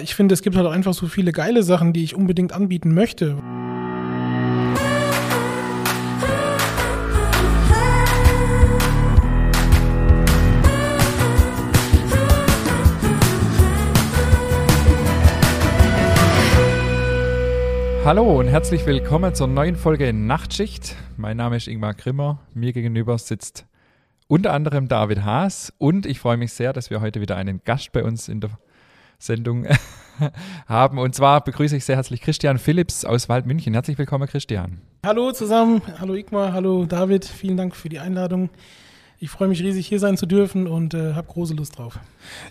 Ich finde, es gibt halt auch einfach so viele geile Sachen, die ich unbedingt anbieten möchte. Hallo und herzlich willkommen zur neuen Folge Nachtschicht. Mein Name ist Ingmar Grimmer. Mir gegenüber sitzt unter anderem David Haas und ich freue mich sehr, dass wir heute wieder einen Gast bei uns in der Sendung haben. Und zwar begrüße ich sehr herzlich Christian Philips aus Waldmünchen. Herzlich willkommen, Christian. Hallo zusammen, hallo Igmar, hallo David, vielen Dank für die Einladung. Ich freue mich riesig, hier sein zu dürfen und äh, habe große Lust drauf.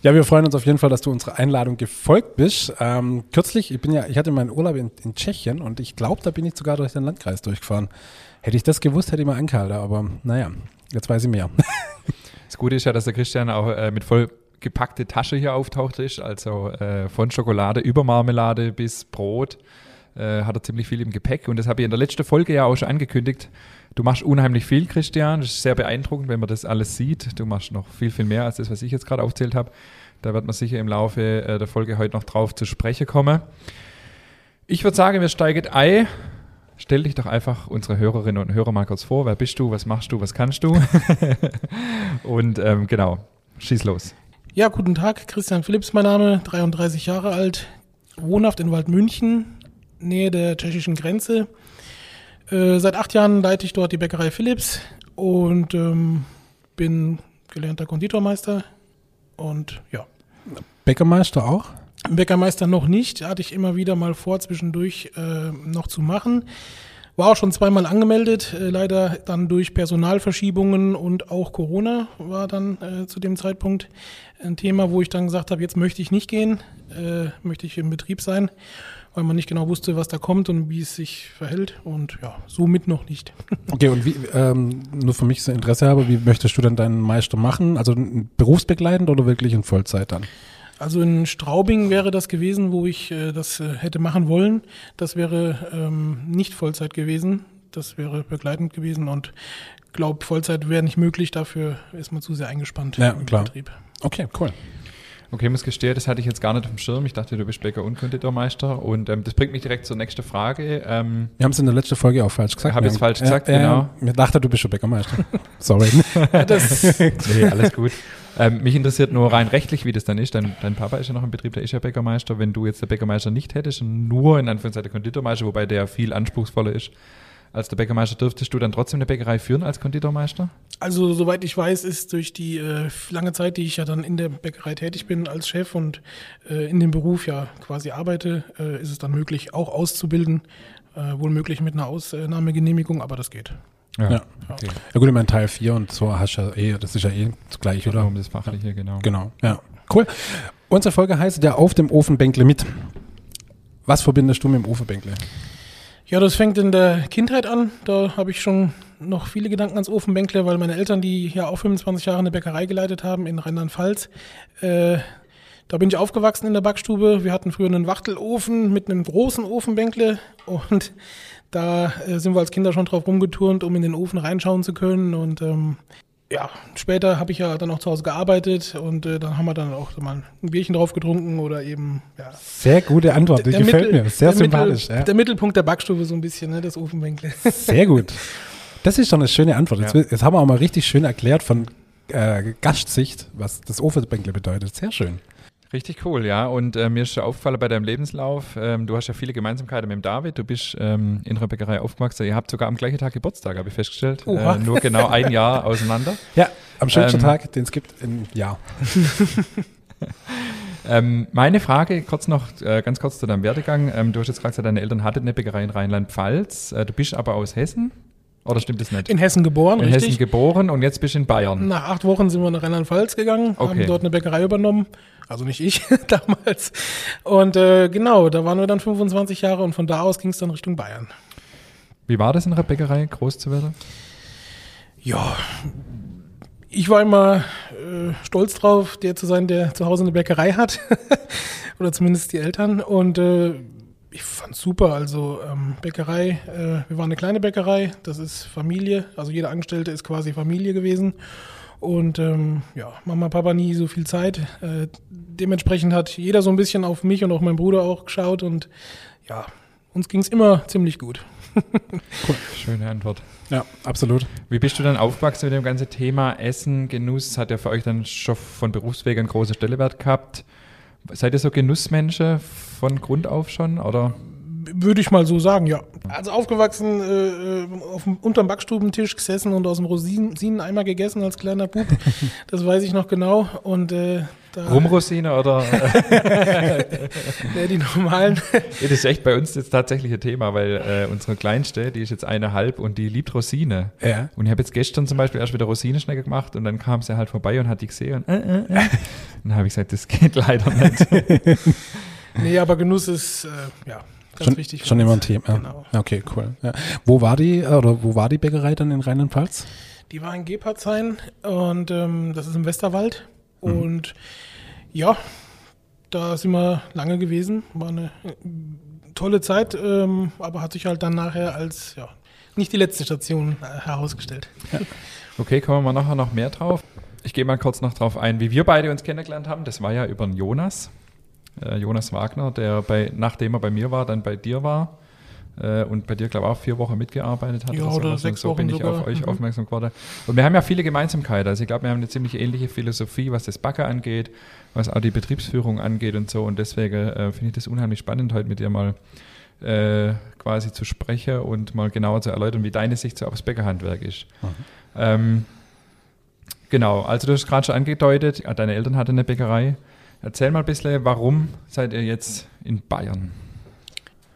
Ja, wir freuen uns auf jeden Fall, dass du unserer Einladung gefolgt bist. Ähm, kürzlich, ich bin ja, ich hatte meinen Urlaub in, in Tschechien und ich glaube, da bin ich sogar durch den Landkreis durchgefahren. Hätte ich das gewusst, hätte ich mal angehalten, aber naja, jetzt weiß ich mehr. Das Gute ist ja, dass der Christian auch äh, mit voll gepackte Tasche hier auftaucht ist, also äh, von Schokolade über Marmelade bis Brot äh, hat er ziemlich viel im Gepäck und das habe ich in der letzten Folge ja auch schon angekündigt. Du machst unheimlich viel, Christian. Das ist sehr beeindruckend, wenn man das alles sieht. Du machst noch viel, viel mehr als das, was ich jetzt gerade aufzählt habe. Da wird man sicher im Laufe äh, der Folge heute noch drauf zu sprechen kommen. Ich würde sagen, wir steigen ein. Stell dich doch einfach unsere Hörerinnen und Hörer mal kurz vor. Wer bist du? Was machst du? Was kannst du? und ähm, genau, schieß los. Ja, guten Tag, Christian Philips, mein Name, 33 Jahre alt, wohnhaft in Waldmünchen, Nähe der tschechischen Grenze. Äh, seit acht Jahren leite ich dort die Bäckerei Philips und ähm, bin gelernter Konditormeister und ja. Bäckermeister auch? Bäckermeister noch nicht, hatte ich immer wieder mal vor, zwischendurch äh, noch zu machen. War auch schon zweimal angemeldet, äh, leider dann durch Personalverschiebungen und auch Corona war dann äh, zu dem Zeitpunkt ein Thema, wo ich dann gesagt habe, jetzt möchte ich nicht gehen, äh, möchte ich im Betrieb sein, weil man nicht genau wusste, was da kommt und wie es sich verhält und ja, somit noch nicht. Okay, und wie, ähm, nur für mich so Interesse habe, wie möchtest du dann deinen Meister machen? Also berufsbegleitend oder wirklich in Vollzeit dann? Also in Straubing wäre das gewesen, wo ich äh, das äh, hätte machen wollen. Das wäre ähm, nicht Vollzeit gewesen. Das wäre begleitend gewesen und glaube, Vollzeit wäre nicht möglich. Dafür ist man zu sehr eingespannt Ja, im klar. Betrieb. Okay, cool. Okay, ich muss gestehen, das hatte ich jetzt gar nicht auf dem Schirm. Ich dachte, du bist Bäcker und Konditormeister. Und ähm, das bringt mich direkt zur nächsten Frage. Ähm, Wir haben es in der letzten Folge auch falsch gesagt. Hab Wir ich's haben- falsch gesagt, ja, genau. Mir dachte, du bist schon Bäckermeister. Sorry. Das, nee, alles gut. Ähm, mich interessiert nur rein rechtlich, wie das dann ist. Dein, dein Papa ist ja noch im Betrieb, der ist ja Bäckermeister. Wenn du jetzt der Bäckermeister nicht hättest und nur in Anführungszeichen Konditormeister, wobei der viel anspruchsvoller ist als der Bäckermeister, dürftest du dann trotzdem eine Bäckerei führen als Konditormeister? also soweit ich weiß, ist durch die äh, lange Zeit, die ich ja dann in der Bäckerei tätig bin als Chef und äh, in dem Beruf ja quasi arbeite, äh, ist es dann möglich, auch auszubilden. Äh, wohl möglich mit einer Ausnahmegenehmigung, aber das geht. Ja. Okay. Ja gut, ich meine Teil 4 und so hast du ja eh, das ist ja eh das gleiche, Oder oder? um das Fachliche, genau. Genau, ja. Cool. Unsere Folge heißt ja auf dem Ofenbänkle mit. Was verbindest du mit dem Ofenbänkle? Ja, das fängt in der Kindheit an. Da habe ich schon noch viele Gedanken ans Ofenbänkle, weil meine Eltern, die ja auch 25 Jahre eine Bäckerei geleitet haben in Rheinland-Pfalz, äh, da bin ich aufgewachsen in der Backstube. Wir hatten früher einen Wachtelofen mit einem großen Ofenbänkle und da äh, sind wir als Kinder schon drauf rumgeturnt, um in den Ofen reinschauen zu können. Und ähm, ja, später habe ich ja dann auch zu Hause gearbeitet und äh, dann haben wir dann auch mal ein Bierchen drauf getrunken oder eben ja, Sehr gute Antwort, die gefällt Mittel- mir. Sehr der sympathisch. Mittel, ja. Der Mittelpunkt der Backstube so ein bisschen, ne, das Ofenbänkle. Sehr gut. Das ist schon eine schöne Antwort. Jetzt, Ja. jetzt haben wir auch mal richtig schön erklärt von äh, Gastsicht, was das Ofenbänkle bedeutet. Sehr schön. Richtig cool, ja. Und äh, mir ist schon aufgefallen bei deinem Lebenslauf, ähm, du hast ja viele Gemeinsamkeiten mit dem David. Du bist ähm, in einer Bäckerei aufgewachsen. Ihr habt sogar am gleichen Tag Geburtstag, habe ich festgestellt. Äh, nur genau ein Jahr auseinander. Ja, am schönsten Ähm, Tag, den es gibt im Jahr. Ähm, meine Frage, kurz noch, äh, ganz kurz zu deinem Werdegang. Ähm, du hast jetzt gerade gesagt, deine Eltern hatten eine Bäckerei in Rheinland-Pfalz. Äh, du bist aber aus Hessen? Oder stimmt das nicht? In Hessen geboren, In richtig. Hessen geboren und jetzt bist du in Bayern. Nach acht Wochen sind wir nach Rheinland-Pfalz gegangen, Okay. haben dort eine Bäckerei übernommen. Also nicht ich damals. Und äh, genau, da waren wir dann 25 Jahre und von da aus ging es dann Richtung Bayern. Wie war das in einer Bäckerei, groß zu werden? Ja, ich war immer äh, stolz drauf, der zu sein, der zu Hause eine Bäckerei hat. Oder zumindest die Eltern. Und äh, ich fand's super. Also ähm, Bäckerei, äh, wir waren eine kleine Bäckerei, das ist Familie. Also jeder Angestellte ist quasi Familie gewesen. Und ähm, ja, Mama, Papa nie so viel Zeit. Äh, dementsprechend hat jeder so ein bisschen auf mich und auch mein Bruder auch geschaut und ja, uns ging es immer ziemlich gut. cool. Schöne Antwort. Ja, absolut. Wie bist du dann aufgewachsen mit dem ganzen Thema Essen, Genuss? Hat ja für euch dann schon von Berufswegen einen großen Stellewert gehabt. Seid ihr so Genussmenschen von Grund auf schon, oder? Würde ich mal so sagen, ja. Also aufgewachsen, äh, auf dem, unterm Backstubentisch gesessen und aus dem Rosineneimer gegessen als kleiner Bub. Das weiß ich noch genau. Und äh, Rumrosine oder? nee, die normalen. Das ist echt bei uns jetzt tatsächlich ein Thema, weil äh, unsere Kleinste, die ist jetzt eineinhalb und die liebt Rosine. Ja. Und ich habe jetzt gestern zum Beispiel erst wieder Rosinenschnecke gemacht und dann kam sie halt vorbei und hat die gesehen und, äh, äh, äh. dann habe ich gesagt, das geht leider nicht. nee, aber Genuss ist, äh, ja, Ganz schon, wichtig. Schon immer ein Thema. Genau. Okay, cool. Ja. Wo war die oder wo war die Bäckerei dann in Rheinland-Pfalz? Die war in Gepardshain und ähm, das ist im Westerwald. Mhm. Und ja, da sind wir lange gewesen. War eine äh, tolle Zeit, ähm, aber hat sich halt dann nachher als ja, nicht die letzte Station äh, herausgestellt. Ja. Okay, kommen wir nachher noch mehr drauf. Ich gehe mal kurz noch drauf ein, wie wir beide uns kennengelernt haben. Das war ja über den Jonas äh, Jonas Wagner, der bei, nachdem er bei mir war, dann bei dir war äh, und bei dir, glaube ich, auch vier Wochen mitgearbeitet hat. Ja, oder, oder sechs so Wochen bin ich sogar. auf euch mhm. aufmerksam geworden. Und wir haben ja viele Gemeinsamkeiten. Also ich glaube, wir haben eine ziemlich ähnliche Philosophie, was das Backe angeht, was auch die Betriebsführung angeht und so. Und deswegen äh, finde ich das unheimlich spannend, heute mit dir mal äh, quasi zu sprechen und mal genauer zu erläutern, wie deine Sicht so aufs Bäckerhandwerk ist. Mhm. Ähm, genau, also du hast gerade schon angedeutet, deine Eltern hatten eine Bäckerei. Erzähl mal ein bisschen, warum seid ihr jetzt in Bayern?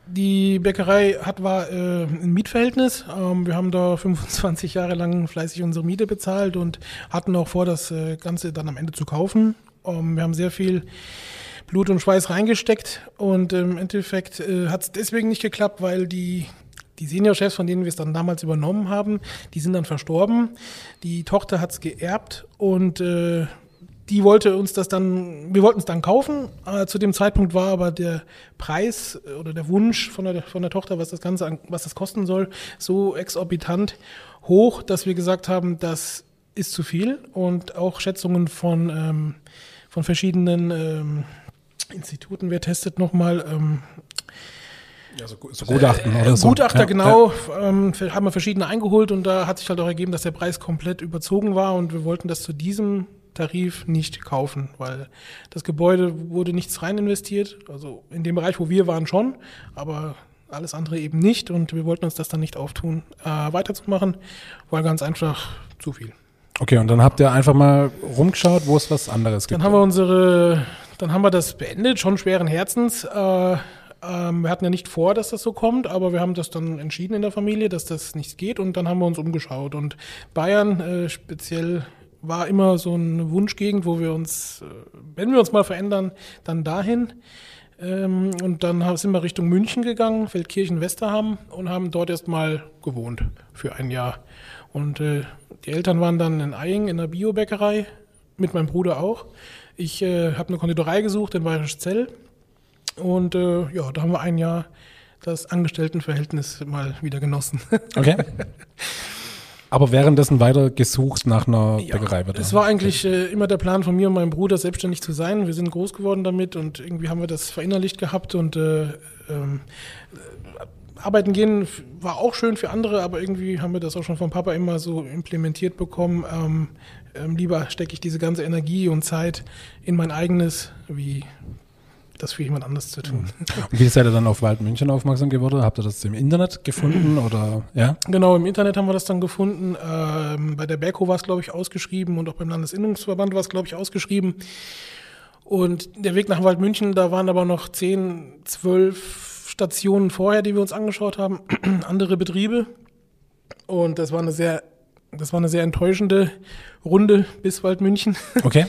Die Bäckerei hat war äh, ein Mietverhältnis. Ähm, wir haben da 25 Jahre lang fleißig unsere Miete bezahlt und hatten auch vor, das äh, Ganze dann am Ende zu kaufen. Ähm, wir haben sehr viel Blut und Schweiß reingesteckt und im Endeffekt äh, hat es deswegen nicht geklappt, weil die die Seniorchefs, von denen wir es dann damals übernommen haben, die sind dann verstorben. Die Tochter hat es geerbt und äh, die wollte uns das dann, wir wollten es dann kaufen. Äh, zu dem Zeitpunkt war aber der Preis äh, oder der Wunsch von der, von der Tochter, was das Ganze, was das kosten soll, so exorbitant hoch, dass wir gesagt haben, das ist zu viel. Und auch Schätzungen von, ähm, von verschiedenen ähm, Instituten, wer testet nochmal, ähm, ja, so, so Gutachten äh, oder so. Gutachter, ja, genau, ja. Ähm, haben wir verschiedene eingeholt und da hat sich halt auch ergeben, dass der Preis komplett überzogen war und wir wollten das zu diesem Tarif nicht kaufen, weil das Gebäude wurde nichts rein investiert. Also in dem Bereich, wo wir waren, schon, aber alles andere eben nicht. Und wir wollten uns das dann nicht auftun, äh, weiterzumachen, weil ganz einfach zu viel. Okay, und dann habt ihr einfach mal rumgeschaut, wo es was anderes gibt. Dann haben wir unsere, dann haben wir das beendet, schon schweren Herzens. Äh, ähm, wir hatten ja nicht vor, dass das so kommt, aber wir haben das dann entschieden in der Familie, dass das nicht geht und dann haben wir uns umgeschaut. Und Bayern, äh, speziell war immer so eine Wunschgegend, wo wir uns, äh, wenn wir uns mal verändern, dann dahin. Ähm, und dann sind wir Richtung München gegangen, Feldkirchen-Westerham und haben dort erstmal gewohnt für ein Jahr. Und äh, die Eltern waren dann in Eying in der Biobäckerei, mit meinem Bruder auch. Ich äh, habe eine Konditorei gesucht in Bayerisch Zell. Und äh, ja, da haben wir ein Jahr das Angestelltenverhältnis mal wieder genossen. Okay. Aber währenddessen weiter gesucht nach einer ja, Bäckerei. Es war eigentlich äh, immer der Plan von mir und meinem Bruder, selbstständig zu sein. Wir sind groß geworden damit und irgendwie haben wir das verinnerlicht gehabt und äh, ähm, arbeiten gehen war auch schön für andere, aber irgendwie haben wir das auch schon vom Papa immer so implementiert bekommen. Ähm, ähm, lieber stecke ich diese ganze Energie und Zeit in mein eigenes, wie das für jemand anders zu tun. Und wie seid ihr dann auf Wald München aufmerksam geworden? Habt ihr das im Internet gefunden oder ja? Genau, im Internet haben wir das dann gefunden. Ähm, bei der Berko war es, glaube ich, ausgeschrieben und auch beim Landesinnungsverband war es, glaube ich, ausgeschrieben. Und der Weg nach Waldmünchen, da waren aber noch zehn, zwölf Stationen vorher, die wir uns angeschaut haben, andere Betriebe. Und das war eine sehr das war eine sehr enttäuschende Runde bis Waldmünchen. Okay.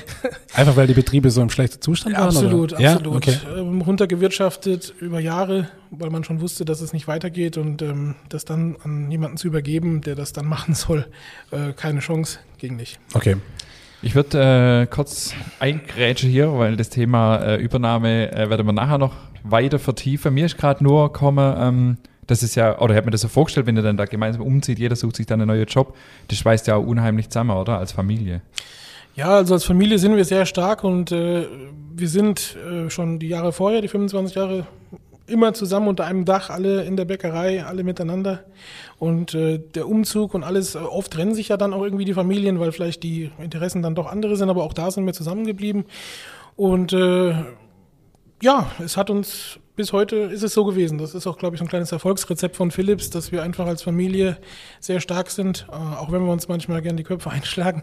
Einfach weil die Betriebe so im schlechten Zustand waren? Absolut, oder? absolut. Okay. Ähm, runtergewirtschaftet über Jahre, weil man schon wusste, dass es nicht weitergeht und ähm, das dann an jemanden zu übergeben, der das dann machen soll, äh, keine Chance, ging nicht. Okay. Ich würde äh, kurz eingrätschen hier, weil das Thema äh, Übernahme äh, werden wir nachher noch weiter vertiefen. Mir ist gerade nur gekommen, ähm, Das ist ja, oder ich habe mir das so vorgestellt, wenn ihr dann da gemeinsam umzieht, jeder sucht sich dann einen neuen Job, das schweißt ja auch unheimlich zusammen, oder? Als Familie. Ja, also als Familie sind wir sehr stark und äh, wir sind äh, schon die Jahre vorher, die 25 Jahre, immer zusammen unter einem Dach, alle in der Bäckerei, alle miteinander. Und äh, der Umzug und alles, äh, oft trennen sich ja dann auch irgendwie die Familien, weil vielleicht die Interessen dann doch andere sind, aber auch da sind wir zusammengeblieben. Und äh, ja, es hat uns bis heute ist es so gewesen. Das ist auch, glaube ich, so ein kleines Erfolgsrezept von Philips, dass wir einfach als Familie sehr stark sind, äh, auch wenn wir uns manchmal gern die Köpfe einschlagen.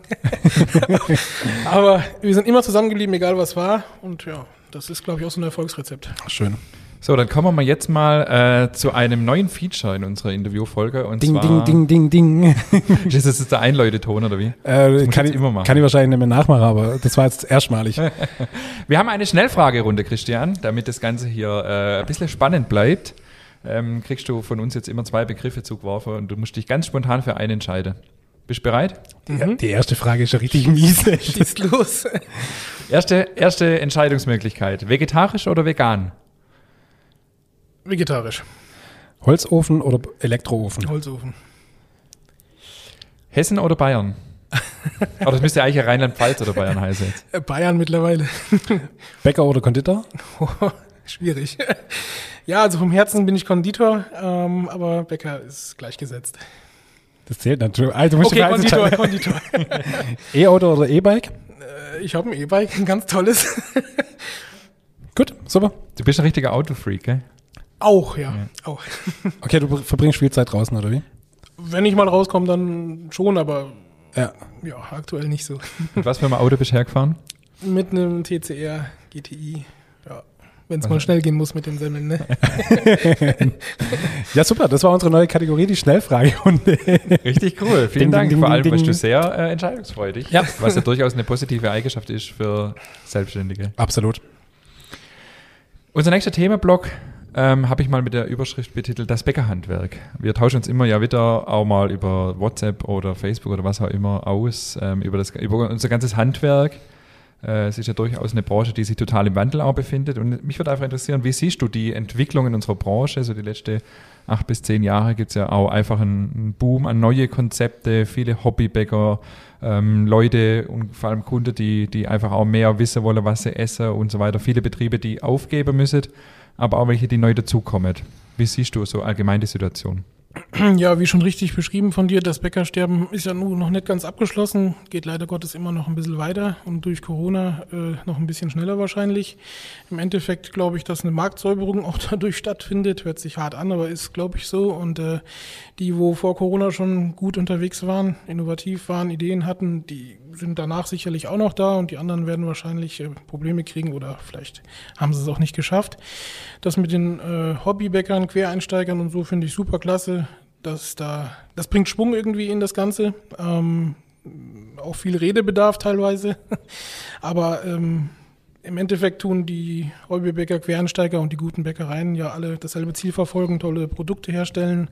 Aber wir sind immer zusammengeblieben, egal was war. Und ja, das ist, glaube ich, auch so ein Erfolgsrezept. Schön. So, dann kommen wir jetzt mal äh, zu einem neuen Feature in unserer Interviewfolge. Und Ding, zwar, ding, ding, ding, ding. Das ist jetzt der Einleuteton, oder wie? Äh, kann, ich immer machen. kann ich wahrscheinlich nicht mehr nachmachen, aber das war jetzt erstmalig. Wir haben eine Schnellfragerunde, Christian, damit das Ganze hier äh, ein bisschen spannend bleibt. Ähm, kriegst du von uns jetzt immer zwei Begriffe zugeworfen und du musst dich ganz spontan für einen entscheiden. Bist du bereit? Die, die erste Frage ist ja richtig mies. Schießt los. Erste, erste Entscheidungsmöglichkeit. Vegetarisch oder vegan? Vegetarisch. Holzofen oder Elektroofen? Holzofen. Hessen oder Bayern? Aber das müsste eigentlich ja Rheinland-Pfalz oder Bayern heißen jetzt. Äh, Bayern mittlerweile. Bäcker oder Konditor? Schwierig. Ja, also vom Herzen bin ich Konditor, ähm, aber Bäcker ist gleichgesetzt. Das zählt natürlich. Also, du musst Okay, Konditor. Konditor. E-Auto oder E-Bike? Äh, Ich habe ein E-Bike, ein ganz tolles. Gut, super. Du bist ein richtiger Autofreak, gell? Auch, ja, auch. Okay, du verbringst viel Zeit draußen, oder wie? Wenn ich mal rauskomme, dann schon, aber Ja. ja, aktuell nicht so. Und was für ein Auto bist du hergefahren? Mit einem TCR GTI, ja. Wenn es Also- mal schnell gehen muss mit den Semmeln, ne? Ja, super. Das war unsere neue Kategorie, die Schnellfragerunde. Richtig cool. Vielen Ding, Dank. ding, Vor allem ding. bist du sehr äh, entscheidungsfreudig. Ja. Was ja durchaus eine positive Eigenschaft ist für Selbstständige. Absolut. Unser nächster Themenblock ähm, habe ich mal mit der Überschrift betitelt Das Bäckerhandwerk. Wir tauschen uns immer ja wieder auch mal über WhatsApp oder Facebook oder was auch immer aus, ähm, über, das, über unser ganzes Handwerk. Äh, es ist ja durchaus eine Branche, die sich total im Wandel auch befindet. Und mich würde einfach interessieren, wie siehst du die Entwicklung in unserer Branche? So die letzten acht bis zehn Jahre gibt es ja auch einfach einen, Boom an neue Konzepte, viele Hobbybäcker, ähm, Leute und vor allem Kunden, die, die einfach auch mehr wissen wollen, was sie essen und so weiter. Viele Betriebe, die aufgeben müssen, aber auch welche, die neu dazukommen. Wie siehst du so allgemein die Situation? Ja, wie schon richtig beschrieben von dir, das Bäckersterben ist ja nun noch nicht ganz abgeschlossen, geht leider Gottes immer noch ein bisschen weiter und durch Corona äh, noch ein bisschen schneller wahrscheinlich. Im Endeffekt glaube ich, dass eine Marktsäuberung auch dadurch stattfindet, hört sich hart an, aber ist glaube ich so und äh, die, wo vor Corona schon gut unterwegs waren, innovativ waren, Ideen hatten, die sind danach sicherlich auch noch da und die anderen werden wahrscheinlich äh, Probleme kriegen oder vielleicht haben sie es auch nicht geschafft. Das mit den äh, Hobbybäckern, Quereinsteigern und so finde ich super klasse. Das, da, das bringt Schwung irgendwie in das Ganze. Ähm, auch viel Redebedarf teilweise. Aber ähm, im Endeffekt tun die Hobbybäcker, Quereinsteiger und die guten Bäckereien ja alle dasselbe Ziel verfolgen, tolle Produkte herstellen.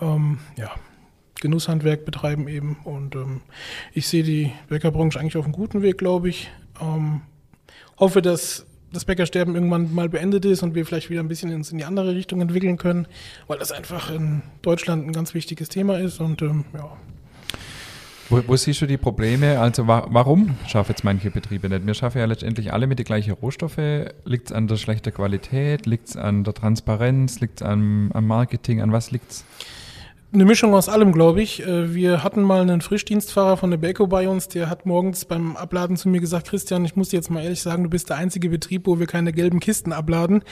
Ähm, ja, Genusshandwerk betreiben eben. Und ähm, ich sehe die Bäckerbranche eigentlich auf einem guten Weg, glaube ich. Ähm, hoffe, dass das Bäckersterben irgendwann mal beendet ist und wir vielleicht wieder ein bisschen uns in die andere Richtung entwickeln können, weil das einfach in Deutschland ein ganz wichtiges Thema ist. Und ähm, ja, Wo, wo siehst du die Probleme? Also wa warum schaffen jetzt manche Betriebe nicht? Wir schaffen ja letztendlich alle mit den gleichen Rohstoffe. Liegt es an der schlechten Qualität? Liegt es an der Transparenz? Liegt es am, am Marketing? An was liegt es? Eine Mischung aus allem, glaube ich. Äh, Wir hatten mal einen Frischdienstfahrer von der Belco bei uns, der hat morgens beim Abladen zu mir gesagt, Christian, ich muss dir jetzt mal ehrlich sagen, du bist der einzige Betrieb, wo wir keine gelben Kisten abladen.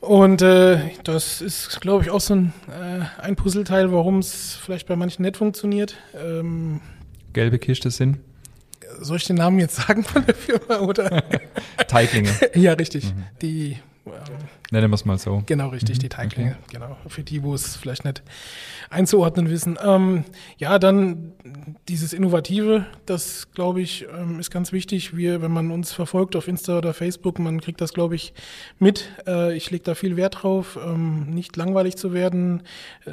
Und äh, das ist, glaube ich, auch so ein, äh, ein Puzzleteil, warum es vielleicht bei manchen nicht funktioniert. Ähm, Gelbe Kiste sind soll ich den Namen jetzt sagen von der Firma? Oder? Teiglinge. ja, richtig. Die ähm, Nennen wir es mal so. Genau, richtig, die Teiglinge. Genau, für die, wo es vielleicht nicht einzuordnen wissen. Ähm, ja, dann dieses Innovative, das glaube ich, ähm, ist ganz wichtig. Wir, wenn man uns verfolgt auf Insta oder Facebook, man kriegt das, glaube ich, mit. Äh, ich lege da viel Wert drauf, ähm, nicht langweilig zu werden, äh,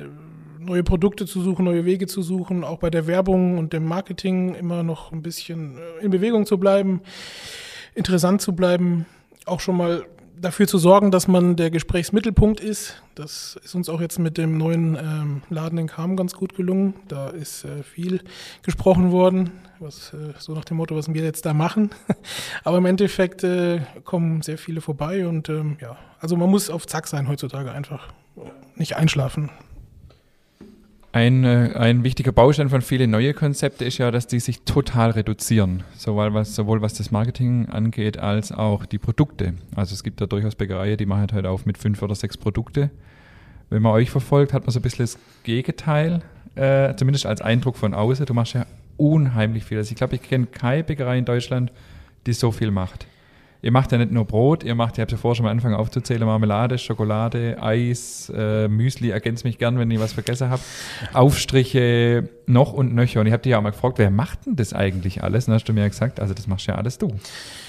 neue Produkte zu suchen, neue Wege zu suchen, auch bei der Werbung und dem Marketing immer noch ein bisschen äh, in Bewegung zu bleiben, interessant zu bleiben, auch schon mal dafür zu sorgen, dass man der Gesprächsmittelpunkt ist. Das ist uns auch jetzt mit dem neuen ähm, Laden in Kam ganz gut gelungen. Da ist äh, viel gesprochen worden, was äh, so nach dem Motto, was wir jetzt da machen. Aber im Endeffekt äh, kommen sehr viele vorbei und ähm, ja, also man muss auf Zack sein heutzutage einfach, nicht einschlafen. Ein, äh, ein wichtiger Baustein von vielen neuen Konzepten ist ja, dass die sich total reduzieren, sowohl was, sowohl was das Marketing angeht, als auch die Produkte. Also es gibt ja durchaus Bäckereien, die machen halt auf mit fünf oder sechs Produkte. Wenn man euch verfolgt, hat man so ein bisschen das Gegenteil, äh, zumindest als Eindruck von außen. Du machst ja unheimlich viel. Also ich glaube, ich kenne keine Bäckerei in Deutschland, die so viel macht. Ihr macht ja nicht nur Brot, ihr macht, ihr habt ja vorher schon mal angefangen aufzuzählen, Marmelade, Schokolade, Eis, äh, Müsli, ergänzt mich gern, wenn ihr was vergessen habt. Aufstriche, noch und nöcher. Und ich habe dich ja auch mal gefragt, wer macht denn das eigentlich alles? Und dann hast du mir ja gesagt, also das machst ja alles du.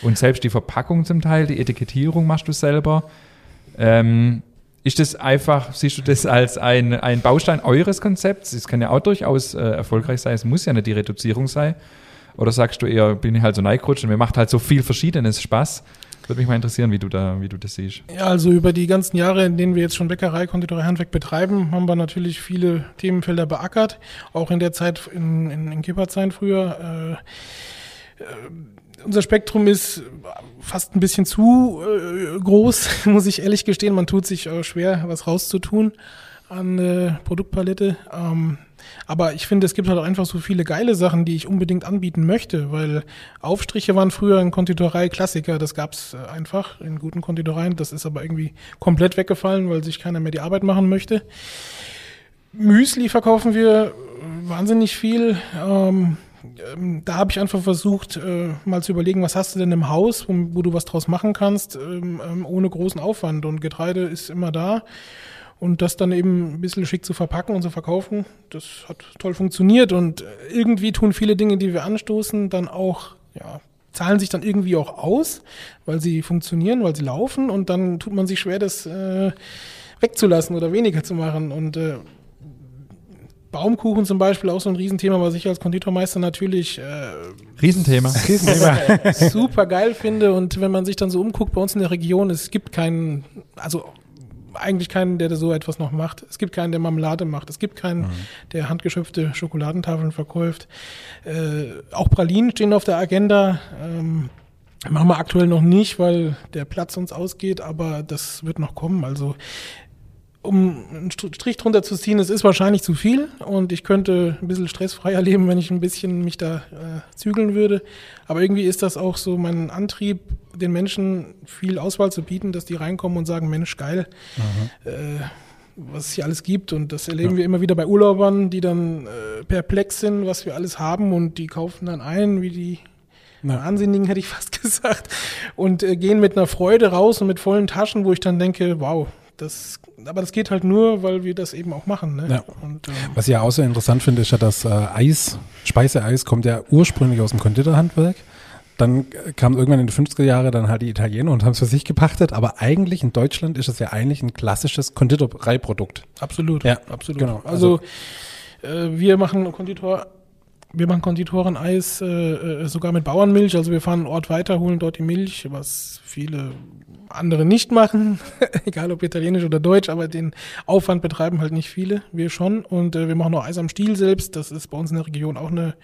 Und selbst die Verpackung zum Teil, die Etikettierung machst du selber. Ähm, ist das einfach, siehst du das als ein, ein Baustein eures Konzepts? Es kann ja auch durchaus äh, erfolgreich sein, es muss ja nicht die Reduzierung sein. Oder sagst du eher, bin ich halt so neigerutscht und mir macht halt so viel Verschiedenes Spaß? Würde mich mal interessieren, wie du da, wie du das siehst. Ja, also über die ganzen Jahre, in denen wir jetzt schon Bäckerei, Konditorei, Handwerk betreiben, haben wir natürlich viele Themenfelder beackert. Auch in der Zeit in, in, in Kipperzeit früher. Äh, äh, unser Spektrum ist fast ein bisschen zu äh, groß, muss ich ehrlich gestehen. Man tut sich äh, schwer, was rauszutun an äh, Produktpalette. Ähm, aber ich finde, es gibt halt auch einfach so viele geile Sachen, die ich unbedingt anbieten möchte, weil Aufstriche waren früher in Konditorei Klassiker, das gab's äh, einfach in guten Konditoreien. Das ist aber irgendwie komplett weggefallen, weil sich keiner mehr die Arbeit machen möchte. Müsli verkaufen wir äh, wahnsinnig viel. Ähm, ähm, da habe ich einfach versucht, äh, mal zu überlegen, was hast du denn im Haus, wo, wo du was draus machen kannst, ähm, ähm, ohne großen Aufwand. Und Getreide ist immer da. Und das dann eben ein bisschen schick zu verpacken und zu verkaufen, das hat toll funktioniert. Und irgendwie tun viele Dinge, die wir anstoßen, dann auch, ja, zahlen sich dann irgendwie auch aus, weil sie funktionieren, weil sie laufen. Und dann tut man sich schwer, das äh, wegzulassen oder weniger zu machen. Und äh, Baumkuchen zum Beispiel auch so ein Riesenthema, was ich als Konditormeister natürlich äh, Riesenthema. Riesenthema. super geil finde. Und wenn man sich dann so umguckt bei uns in der Region, es gibt keinen, also eigentlich keinen, der so etwas noch macht. Es gibt keinen, der Marmelade macht. Es gibt keinen, mhm. der handgeschöpfte Schokoladentafeln verkauft. Äh, auch Pralinen stehen auf der Agenda. Ähm, machen wir aktuell noch nicht, weil der Platz uns ausgeht, aber das wird noch kommen. Also um einen Strich drunter zu ziehen, es ist wahrscheinlich zu viel und ich könnte ein bisschen stressfreier leben, wenn ich ein bisschen mich da äh, zügeln würde. Aber irgendwie ist das auch so mein Antrieb, den Menschen viel Auswahl zu bieten, dass die reinkommen und sagen, Mensch, geil, äh, was es hier alles gibt. Und das erleben ja. wir immer wieder bei Urlaubern, die dann äh, perplex sind, was wir alles haben und die kaufen dann ein, wie die ja. Wahnsinnigen, hätte ich fast gesagt, und äh, gehen mit einer Freude raus und mit vollen Taschen, wo ich dann denke, wow, das, aber das geht halt nur, weil wir das eben auch machen. Ne? Ja. Und, ähm, Was ich ja auch sehr interessant finde, ist ja, dass äh, Eis, Speiseeis kommt ja ursprünglich aus dem Konditorhandwerk. Dann kam irgendwann in den 50er Jahre dann halt die Italiener und haben es für sich gepachtet. Aber eigentlich in Deutschland ist es ja eigentlich ein klassisches Konditoreiprodukt. Absolut. Ja, absolut. Genau. Also, also äh, wir machen Konditor wir machen Konditoreneis äh, äh, sogar mit Bauernmilch. Also wir fahren einen Ort weiter, holen dort die Milch, was viele andere nicht machen, egal ob italienisch oder deutsch, aber den Aufwand betreiben halt nicht viele, wir schon. Und äh, wir machen auch Eis am Stiel selbst. Das ist bei uns in der Region auch eine,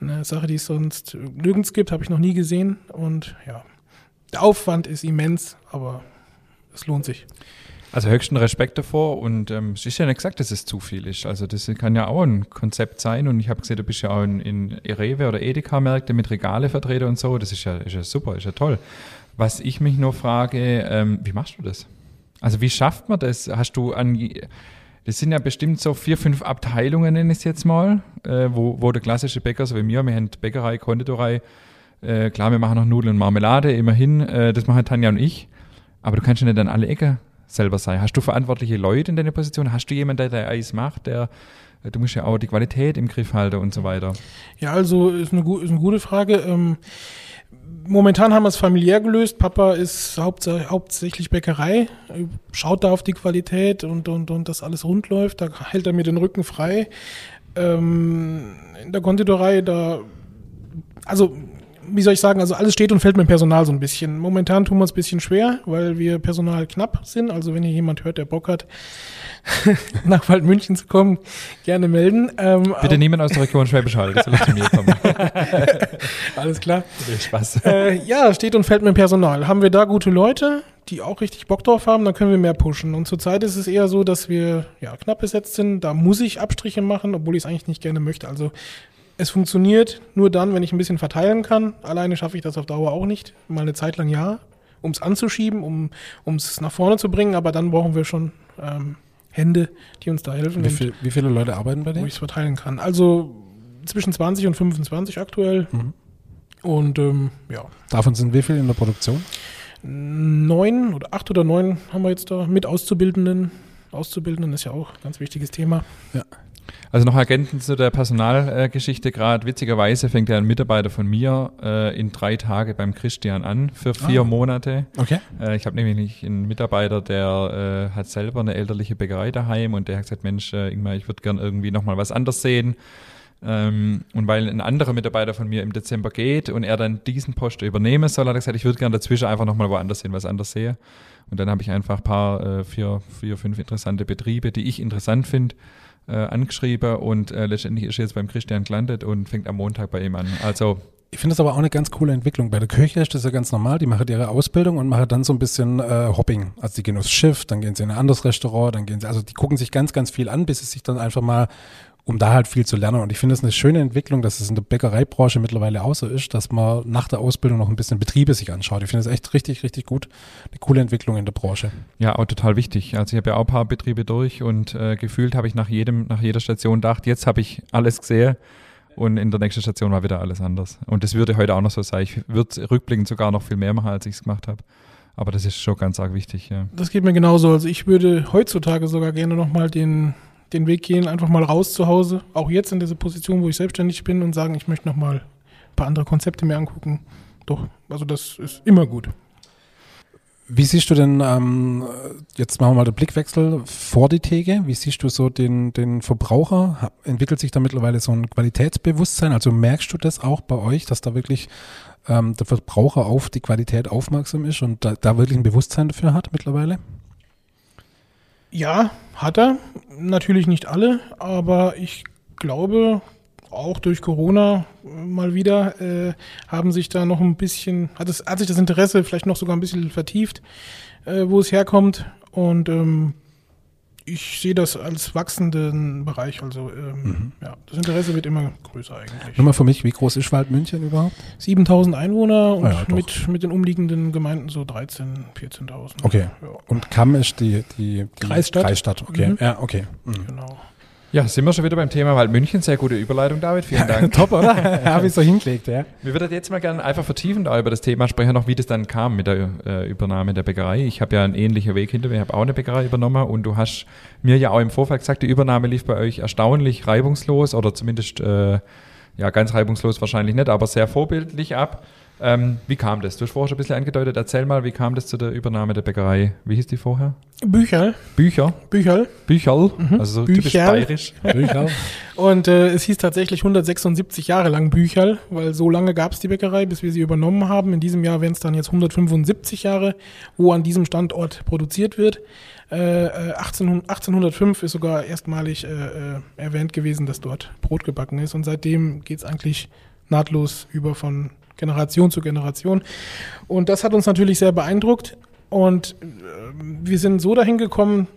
eine Sache, die es sonst nirgends gibt, habe ich noch nie gesehen. Und ja, der Aufwand ist immens, aber es lohnt sich. Also höchsten Respekt davor und ähm, es ist ja nicht gesagt, dass es zu viel ist. Also das kann ja auch ein Konzept sein und ich habe gesehen, du bist ja auch in, in Rewe oder Edeka-Märkte mit Regale vertreten und so. Das ist ja, ist ja super, ist ja toll. Was ich mich nur frage, ähm, wie machst du das? Also wie schafft man das? Hast du an, das sind ja bestimmt so vier, fünf Abteilungen, nenne ich es jetzt mal, äh, wo, wo der klassische Bäcker, so wie mir, wir haben Bäckerei, Konditorei, äh, klar, wir machen noch Nudeln und Marmelade, immerhin, äh, das machen Tanja und ich, aber du kannst ja nicht an alle Ecke selber sein. Hast du verantwortliche Leute in deiner Position? Hast du jemanden, der der Eis macht, der äh, Du musst ja auch die Qualität im Griff halten und so weiter. Ja, also ist eine, ist eine gute Frage. Ähm, momentan haben wir es familiär gelöst. Papa ist hauptsächlich Bäckerei, schaut da auf die Qualität und, und, und dass alles rund läuft. Da hält er mir den Rücken frei. Ähm, in der Konditorei, da, also wie soll ich sagen, also alles steht und fällt mit dem Personal so ein bisschen. Momentan tun wir uns ein bisschen schwer, weil wir Personal knapp sind. Also wenn hier jemand hört, der Bock hat, nach Waldmünchen zu kommen, gerne melden. Ähm, Bitte niemand aus der Region Schwäbisch Hall, das soll zu mir kommen. Alles klar. Spaß. Äh, ja, steht und fällt mit dem Personal. Haben wir da gute Leute, die auch richtig Bock drauf haben, dann können wir mehr pushen. Und zurzeit ist es eher so, dass wir ja, knapp besetzt sind. Da muss ich Abstriche machen, obwohl ich es eigentlich nicht gerne möchte. Also es funktioniert nur dann, wenn ich ein bisschen verteilen kann. Alleine schaffe ich das auf Dauer auch nicht. Mal eine Zeit lang ja, um es anzuschieben, um es nach vorne zu bringen, aber dann brauchen wir schon ähm, Hände, die uns da helfen. Wie, viel, wie viele Leute arbeiten bei Wo dir? ich es verteilen kann. Also zwischen 20 und 25 aktuell. Mhm. Und ähm, ja, Davon sind wie viele in der Produktion? neun oder acht oder neun haben wir jetzt da mit Auszubildenden. Auszubildenden ist ja auch ein ganz wichtiges Thema. Also noch ergänzend zu der Personalgeschichte gerade. Witzigerweise fängt ja ein Mitarbeiter von mir äh, in drei Tage beim Christian an für vier Ah. Monate. Okay. Äh, ich habe nämlich einen Mitarbeiter, der äh, hat selber eine elterliche Bäckerei daheim und der hat gesagt, Mensch, äh, Ingmar, ich würde gern irgendwie nochmal was anderes sehen. Ähm, und weil ein anderer Mitarbeiter von mir im Dezember geht und er dann diesen Posten übernehmen soll, hat er gesagt, ich würde gerne dazwischen einfach nochmal woanders sehen, was anderes sehe. Und dann habe ich einfach ein paar, äh, vier, vier, fünf interessante Betriebe, die ich interessant finde, äh, angeschrieben und äh, letztendlich ist er jetzt beim Christian gelandet und fängt am Montag bei ihm an. Also Ich finde das aber auch eine ganz coole Entwicklung. Bei der Kirche ist das ja ganz normal. Die machen ihre Ausbildung und machen dann so ein bisschen äh, Hopping. Also die gehen aufs Schiff, dann gehen sie in ein anderes Restaurant, dann gehen sie, also die gucken sich ganz, ganz viel an, bis sie sich dann einfach mal, um da halt viel zu lernen. Und ich finde es eine schöne Entwicklung, dass es in der Bäckereibranche mittlerweile auch so ist, dass man nach der Ausbildung noch ein bisschen Betriebe sich anschaut. Ich finde es echt richtig, richtig gut. Eine coole Entwicklung in der Branche. Ja, auch total wichtig. Also ich habe ja auch ein paar Betriebe durch und äh, gefühlt habe ich nach jedem, nach jeder Station gedacht, jetzt habe ich alles gesehen und in der nächsten Station war wieder alles anders. Und das würde heute auch noch so sein. Ich würde rückblickend sogar noch viel mehr machen, als ich es gemacht habe. Aber das ist schon ganz arg wichtig. Ja. Das geht mir genauso. Also ich würde heutzutage sogar gerne nochmal den, den Weg gehen, einfach mal raus zu Hause, auch jetzt in dieser Position, wo ich selbstständig bin und sagen, ich möchte nochmal ein paar andere Konzepte mir angucken. Doch, also das ist immer gut. Wie siehst du denn, ähm, jetzt machen wir mal den Blickwechsel vor die Theke, wie siehst du so den, den Verbraucher? Entwickelt sich da mittlerweile so ein Qualitätsbewusstsein? Also merkst du das auch bei euch, dass da wirklich ähm, der Verbraucher auf die Qualität aufmerksam ist und da, da wirklich ein Bewusstsein dafür hat mittlerweile? Ja, hat er. Natürlich nicht alle, aber ich glaube, auch durch Corona äh, mal wieder äh, haben sich da noch ein bisschen, hat, es, hat sich das Interesse vielleicht noch sogar ein bisschen vertieft, äh, wo es herkommt. Und ähm, ich sehe das als wachsenden Bereich. Also ähm, ja, das Interesse wird immer größer eigentlich. Nur mal für mich, wie groß ist Waldmünchen überhaupt? 7000 Einwohner und Ah ja, doch. mit, mit den umliegenden Gemeinden so 13, 14.000. Okay. Ja, Und Kamm ist die, die, die Kreisstadt. Kreisstadt, okay. Mhm. Ja, okay. Mhm. genau. Ja, sind wir schon wieder beim Thema Waldmünchen. Sehr gute Überleitung, David. Vielen Dank. Top, oder? Habe ich so hingelegt, ja. Wir würden jetzt mal gerne einfach vertiefend über das Thema sprechen, noch wie das dann kam mit der äh, Übernahme der Bäckerei. Ich habe ja einen ähnlichen Weg hinter mir, ich habe auch eine Bäckerei übernommen und du hast mir ja auch im Vorfeld gesagt, die Übernahme lief bei euch erstaunlich reibungslos oder zumindest, äh, ja, ganz reibungslos wahrscheinlich nicht, aber sehr vorbildlich ab. Ähm, wie kam das? Du hast vorher schon ein bisschen angedeutet, erzähl mal, wie kam das zu der Übernahme der Bäckerei? Wie hieß die vorher? Bücherl, Bücher? Bücherl. Bücherl? Also so typisch Bücherl. bayerisch. Durchaus. Und äh, es hieß tatsächlich 176 Jahre lang Bücherl, weil so lange gab es die Bäckerei, bis wir sie übernommen haben. In diesem Jahr wären es dann jetzt 175 Jahre, wo an diesem Standort produziert wird. Äh, äh, 18, 1805 ist sogar erstmalig äh, äh, erwähnt gewesen, dass dort Brot gebacken ist. Und seitdem geht es eigentlich nahtlos über von Generation zu Generation. Und das hat uns natürlich sehr beeindruckt. Und äh, wir sind so dahin gekommen,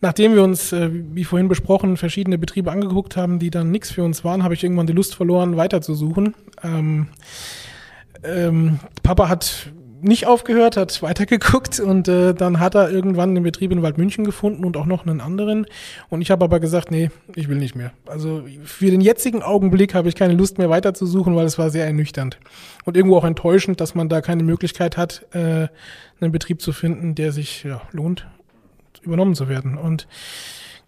Nachdem wir uns, äh, wie vorhin besprochen, verschiedene Betriebe angeguckt haben, die dann nichts für uns waren, habe ich irgendwann die Lust verloren, weiterzusuchen. Ähm, ähm, Papa hat nicht aufgehört, hat weitergeguckt und äh, dann hat er irgendwann den Betrieb in Waldmünchen gefunden und auch noch einen anderen. Und ich habe aber gesagt, nee, ich will nicht mehr. Also für den jetzigen Augenblick habe ich keine Lust mehr weiterzusuchen, weil es war sehr ernüchternd. Und irgendwo auch enttäuschend, dass man da keine Möglichkeit hat, äh, einen Betrieb zu finden, der sich ja, lohnt, übernommen zu werden. Und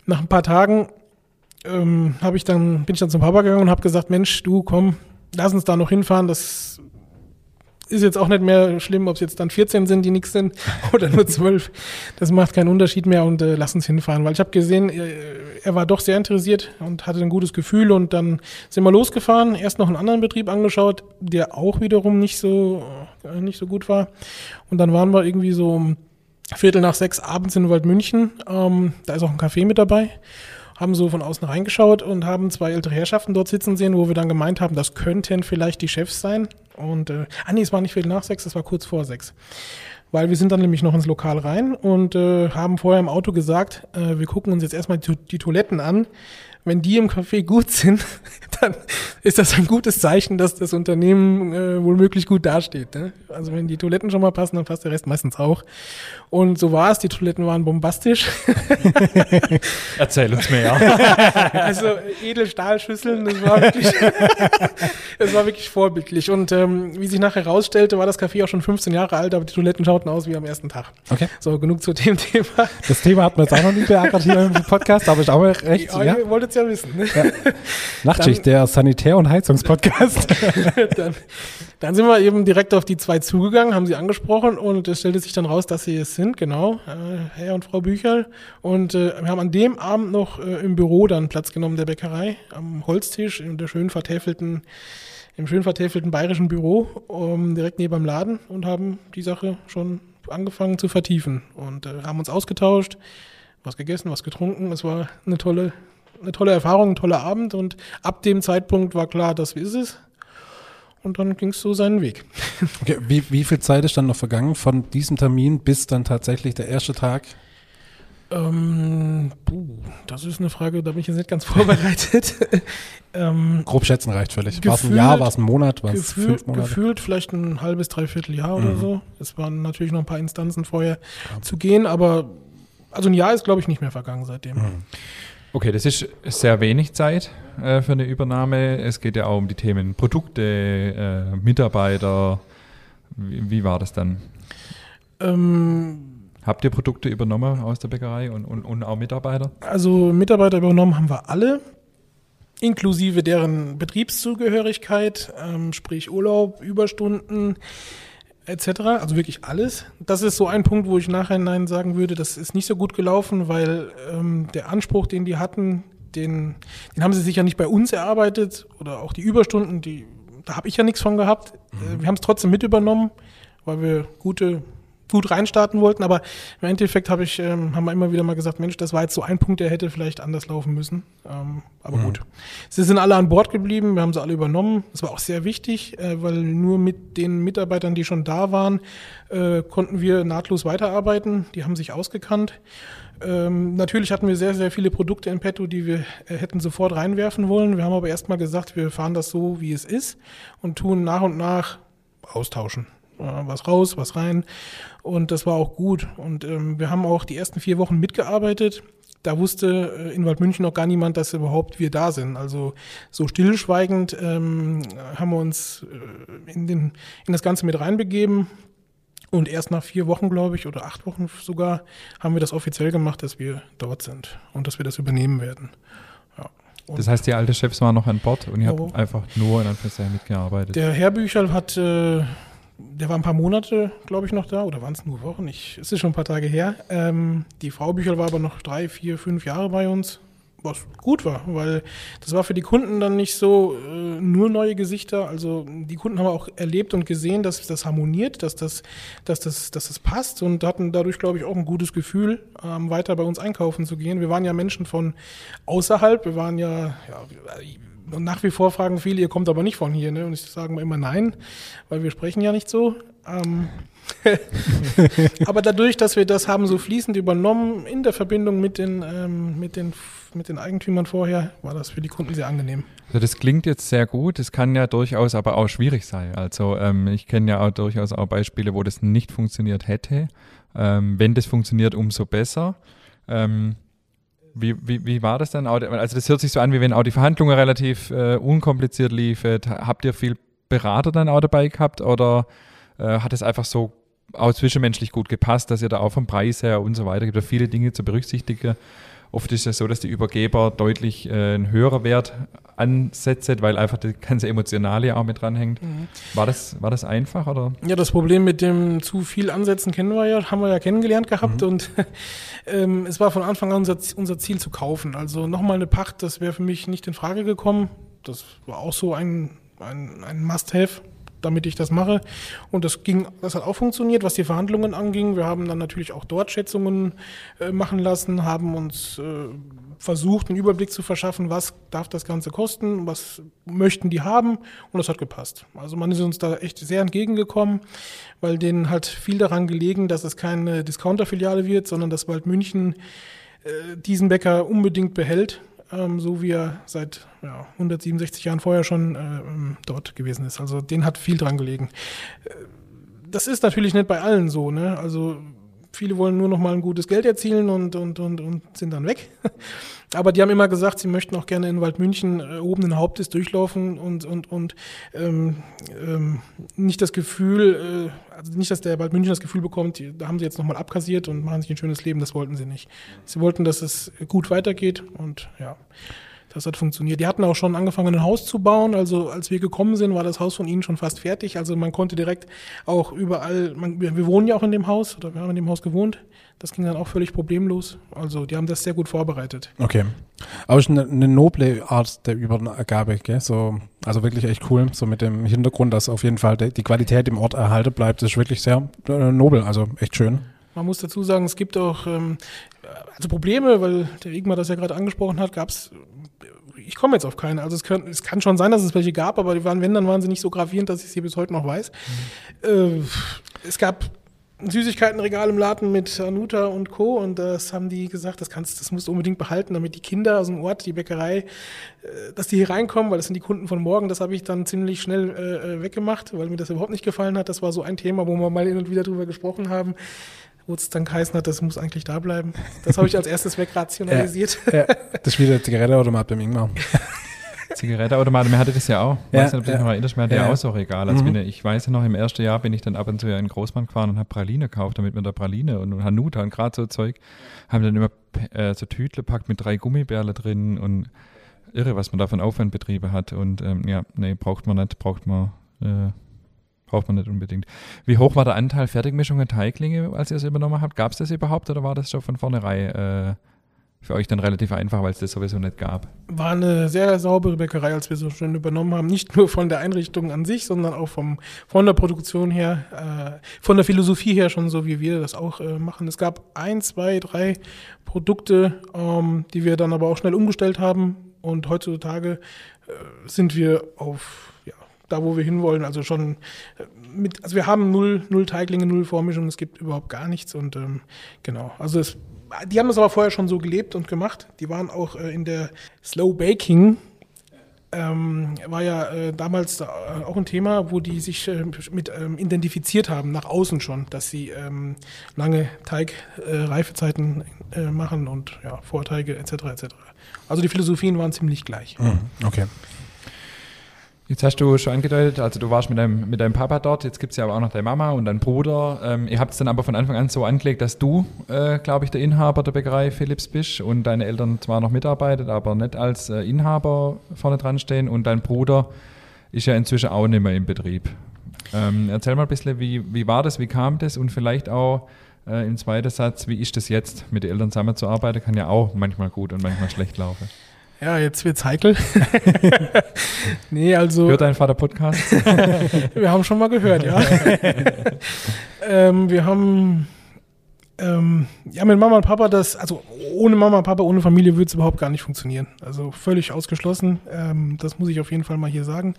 nach ein paar Tagen ähm, habe ich dann bin ich dann zum Papa gegangen und habe gesagt, Mensch, du komm, lass uns da noch hinfahren. Das ist jetzt auch nicht mehr schlimm, ob es jetzt dann 14 sind, die nichts sind, oder nur 12. Das macht keinen Unterschied mehr und äh, lass uns hinfahren. Weil ich habe gesehen, äh, er war doch sehr interessiert und hatte ein gutes Gefühl und dann sind wir losgefahren, erst noch einen anderen Betrieb angeschaut, der auch wiederum nicht so, äh, nicht so gut war. Und dann waren wir irgendwie so um Viertel nach sechs abends in Waldmünchen. Ähm, da ist auch ein Café mit dabei haben so von außen reingeschaut und haben zwei ältere Herrschaften dort sitzen sehen, wo wir dann gemeint haben, das könnten vielleicht die Chefs sein. Und, äh, ah nee, es war nicht viel nach sechs, es war kurz vor sechs. Weil wir sind dann nämlich noch ins Lokal rein und äh, haben vorher im Auto gesagt, äh, wir gucken uns jetzt erstmal die, die Toiletten an wenn die im Café gut sind, dann ist das ein gutes Zeichen, dass das Unternehmen äh, wohl möglich gut dasteht. Ne? Also wenn die Toiletten schon mal passen, dann passt der Rest meistens auch. Und so war es, die Toiletten waren bombastisch. Erzähl uns mehr. also Edelstahlschüsseln, das war wirklich, das war wirklich vorbildlich. Und ähm, wie sich nachher herausstellte, war das Café auch schon 15 Jahre alt, aber die Toiletten schauten aus wie am ersten Tag. Okay. So, genug zu dem Thema. Das Thema hat man jetzt auch noch nie beackert hier im Podcast, aber ich auch recht. Ja, ja? Ihr wolltet es ja wissen. Ne? Ja. Nachtschicht, der Sanitär- und Heizungspodcast. dann, dann sind wir eben direkt auf die zwei zugegangen, haben sie angesprochen und es stellte sich dann raus, dass sie es sind, genau, äh, Herr und Frau Bücherl. Und äh, wir haben an dem Abend noch äh, im Büro dann Platz genommen der Bäckerei, am Holztisch in der schön vertäfelten im schön vertäfelten bayerischen Büro, um, direkt neben dem Laden und haben die Sache schon angefangen zu vertiefen und äh, haben uns ausgetauscht, was gegessen, was getrunken. Es war eine tolle, eine tolle Erfahrung, ein toller Abend und ab dem Zeitpunkt war klar, das ist es. Und dann ging es so seinen Weg. Okay, wie, wie viel Zeit ist dann noch vergangen von diesem Termin bis dann tatsächlich der erste Tag? Ähm, puh, das ist eine Frage, da bin ich jetzt nicht ganz vorbereitet. ähm, Grob schätzen reicht völlig. War es ein Jahr, war es ein Monat, war es fünf Monate? Gefühlt vielleicht ein halbes, dreiviertel Jahr mhm. oder so. Es waren natürlich noch ein paar Instanzen vorher ja. zu gehen, aber also ein Jahr ist, glaube ich, nicht mehr vergangen seitdem. Mhm. Okay, das ist sehr wenig Zeit äh, für eine Übernahme. Es geht ja auch um die Themen Produkte, äh, Mitarbeiter. Wie, wie, war das dann? Ähm, Habt ihr Produkte übernommen aus der Bäckerei und, und, und auch Mitarbeiter? Also Mitarbeiter übernommen haben wir alle, inklusive deren Betriebszugehörigkeit, ähm, sprich Urlaub, Überstunden etc. Also wirklich alles. Das ist so ein Punkt, wo ich nachher Nein sagen würde, das ist nicht so gut gelaufen, weil ähm, der Anspruch, den die hatten, den, den haben sie sich ja nicht bei uns erarbeitet oder auch die Überstunden, die, da habe ich ja nichts von gehabt. Mhm. Wir haben es trotzdem mit übernommen, weil wir gute gut reinstarten wollten, aber im Endeffekt habe ich, ähm, haben wir immer wieder mal gesagt, Mensch, das war jetzt so ein Punkt, der hätte vielleicht anders laufen müssen. Ähm, aber mhm. gut. Sie sind alle an Bord geblieben, wir haben sie alle übernommen. Das war auch sehr wichtig, äh, weil nur mit den Mitarbeitern, die schon da waren, äh, konnten wir nahtlos weiterarbeiten. Die haben sich ausgekannt. Ähm, natürlich hatten wir sehr, sehr viele Produkte in petto, die wir äh, hätten sofort reinwerfen wollen. Wir haben aber erstmal gesagt, wir fahren das so, wie es ist und tun nach und nach austauschen was raus, was rein. Und das war auch gut. Und ähm, wir haben auch die ersten vier Wochen mitgearbeitet. Da wusste äh, in Waldmünchen noch gar niemand, dass überhaupt wir da sind. Also so stillschweigend ähm, haben wir uns äh, in, den, in das Ganze mit reinbegeben. Und erst nach vier Wochen, glaube ich, oder acht Wochen sogar, haben wir das offiziell gemacht, dass wir dort sind und dass wir das übernehmen werden. Ja. das heißt, die alte Chefs waren noch an Bord und ihr habt einfach nur in Anführungszeichen mitgearbeitet. Der Herr Bücherl hat äh, der war ein paar Monate, glaube ich, noch da, oder waren es nur Wochen? Ich, es ist schon ein paar Tage her. Ähm, die Frau Büchel war aber noch drei, vier, fünf Jahre bei uns, was gut war, weil das war für die Kunden dann nicht so äh, nur neue Gesichter. Also die Kunden haben auch erlebt und gesehen, dass das harmoniert, dass das, dass das, dass das passt und hatten dadurch, glaube ich, auch ein gutes Gefühl, ähm, weiter bei uns einkaufen zu gehen. Wir waren ja Menschen von außerhalb, wir waren ja, ja nach wie vor fragen viele, ihr kommt aber nicht von hier. Ne? Und ich sage immer nein, weil wir sprechen ja nicht so. Ähm aber dadurch, dass wir das haben so fließend übernommen in der Verbindung mit den, ähm, mit, den, mit den Eigentümern vorher, war das für die Kunden sehr angenehm. Also das klingt jetzt sehr gut, es kann ja durchaus aber auch schwierig sein. Also ähm, ich kenne ja auch durchaus auch Beispiele, wo das nicht funktioniert hätte. Ähm, wenn das funktioniert, umso besser. Ähm, wie, wie, wie war das dann? Also das hört sich so an, wie wenn auch die Verhandlungen relativ äh, unkompliziert liefen. Habt ihr viel Berater dann auch dabei gehabt oder äh, hat es einfach so auch zwischenmenschlich gut gepasst, dass ihr da auch vom Preis her und so weiter gibt es viele Dinge zu berücksichtigen Oft ist es so, dass die Übergeber deutlich äh, einen höheren Wert ansetzen, weil einfach das ganze Emotionale auch mit dranhängt. Mhm. War, das, war das einfach? Oder? Ja, das Problem mit dem zu viel Ansetzen kennen wir ja, haben wir ja kennengelernt gehabt mhm. und ähm, es war von Anfang an unser, unser Ziel zu kaufen. Also nochmal eine Pacht, das wäre für mich nicht in Frage gekommen. Das war auch so ein, ein, ein Must-Have damit ich das mache. Und das ging, das hat auch funktioniert, was die Verhandlungen anging. Wir haben dann natürlich auch dort Schätzungen äh, machen lassen, haben uns äh, versucht, einen Überblick zu verschaffen, was darf das Ganze kosten, was möchten die haben und das hat gepasst. Also man ist uns da echt sehr entgegengekommen, weil denen hat viel daran gelegen, dass es keine Discounter-Filiale wird, sondern dass bald München äh, diesen Bäcker unbedingt behält ähm, so wie er seit ja, 167 Jahren vorher schon äh, dort gewesen ist. Also den hat viel dran gelegen. Äh, das ist natürlich nicht bei allen so. Ne? Also viele wollen nur noch mal ein gutes Geld erzielen und, und, und, und sind dann weg. Aber die haben immer gesagt, sie möchten auch gerne in Waldmünchen äh, oben Hauptes durchlaufen und, und, und ähm, ähm, nicht das Gefühl, äh, also nicht, dass der Waldmünchen das Gefühl bekommt, da haben sie jetzt nochmal abkassiert und machen sich ein schönes Leben, das wollten sie nicht. Sie wollten, dass es gut weitergeht und ja. Das hat funktioniert. Die hatten auch schon angefangen, ein Haus zu bauen. Also als wir gekommen sind, war das Haus von ihnen schon fast fertig. Also man konnte direkt auch überall, man, wir, wir wohnen ja auch in dem Haus oder wir haben in dem Haus gewohnt. Das ging dann auch völlig problemlos. Also die haben das sehr gut vorbereitet. Okay. Aber es ist eine, eine noble Art der Übergabe, gell? So, also wirklich echt cool. So mit dem Hintergrund, dass auf jeden Fall die, die Qualität im Ort erhalten bleibt, das ist wirklich sehr äh, nobel, also echt schön. Man muss dazu sagen, es gibt auch ähm, also Probleme, weil der Igmar das ja gerade angesprochen hat, gab es ich komme jetzt auf keine. Also es, können, es, kann schon sein, dass es welche gab, aber die waren, wenn, dann waren sie nicht so gravierend, dass ich sie bis heute noch weiß. Mhm. Äh, es gab Süßigkeitenregal im Laden mit Anuta und Co. Und das haben die gesagt, das kannst, das musst du unbedingt behalten, damit die Kinder aus dem Ort, die Bäckerei, äh, dass die hier reinkommen, weil das sind die Kunden von morgen. Das habe ich dann ziemlich schnell äh, äh, weggemacht, weil mir das überhaupt nicht gefallen hat. Das war so ein Thema, wo wir mal hin und wieder drüber gesprochen haben wo es dann geheißen hat, das muss eigentlich da bleiben. Das habe ich als erstes wegrationalisiert. Ja, ja. Das ist wie der Zigaretteautomat beim Ingmar. Zigaretteautomat, mir hatte das ja auch. Ja, weiß nicht, ob du dich noch erinnerst, mir hatte ja, ja auch so Regal. Also mhm. ich weiß ja noch, im ersten Jahr bin ich dann ab und zu in Großmann gefahren und habe Praline gekauft, damit wir da Praline und Hanuta und gerade so Zeug, haben dann immer äh, so Tütle packt mit drei Gummibärle drin und irre, was man da von Aufwand betrieben hat. Und ähm, ja, nee, braucht man nicht, braucht man äh, Braucht man nicht unbedingt. Wie hoch war der Anteil Fertigmischungen Teiglinge, als ihr es übernommen habt? Gab es das überhaupt oder war das schon von vornherein äh, für euch dann relativ einfach, weil es das sowieso nicht gab? War eine sehr saubere Bäckerei, als wir so schön übernommen haben. Nicht nur von der Einrichtung an sich, sondern auch vom, von der Produktion her, äh, von der Philosophie her schon so, wie wir das auch äh, machen. Es gab ein, zwei, drei Produkte, ähm, die wir dann aber auch schnell umgestellt haben. Und heutzutage äh, sind wir auf da, wo wir hinwollen. Also schon äh, mit, also wir haben null, null Teiglinge, null Vormischung, es gibt überhaupt gar nichts und ähm, genau. Also es, die haben das aber vorher schon so gelebt und gemacht. Die waren auch äh, in der Slow Baking. Ähm, war ja äh, damals äh, auch ein Thema, wo die sich äh, mit ähm, identifiziert haben, nach außen schon, dass sie ähm, lange Teigreifezeiten äh, machen und ja, Vorteige etc. etc. Also die Philosophien waren ziemlich gleich. Mhm, okay. Jetzt hast du schon angedeutet, also du warst mit deinem, mit deinem Papa dort, jetzt gibt es ja aber auch noch deine Mama und deinen Bruder. Ähm, ihr habt es dann aber von Anfang an so angelegt, dass du, äh, glaube ich, der Inhaber der Bäckerei Philips bist und deine Eltern zwar noch mitarbeitet, aber nicht als äh, Inhaber vorne dran stehen und dein Bruder ist ja inzwischen auch nicht mehr im Betrieb. Ähm, erzähl mal ein bisschen, wie, wie war das, wie kam das und vielleicht auch äh, im zweiten Satz, wie ist das jetzt, mit den Eltern zusammenzuarbeiten, kann ja auch manchmal gut und manchmal schlecht laufen. Ja, jetzt wird's heikel. nee, also. Hört dein Vater Podcast? wir haben schon mal gehört, ja. ähm, wir haben ähm, ja mit Mama und Papa das, also ohne Mama und Papa, ohne Familie würde es überhaupt gar nicht funktionieren. Also völlig ausgeschlossen. Ähm, das muss ich auf jeden Fall mal hier sagen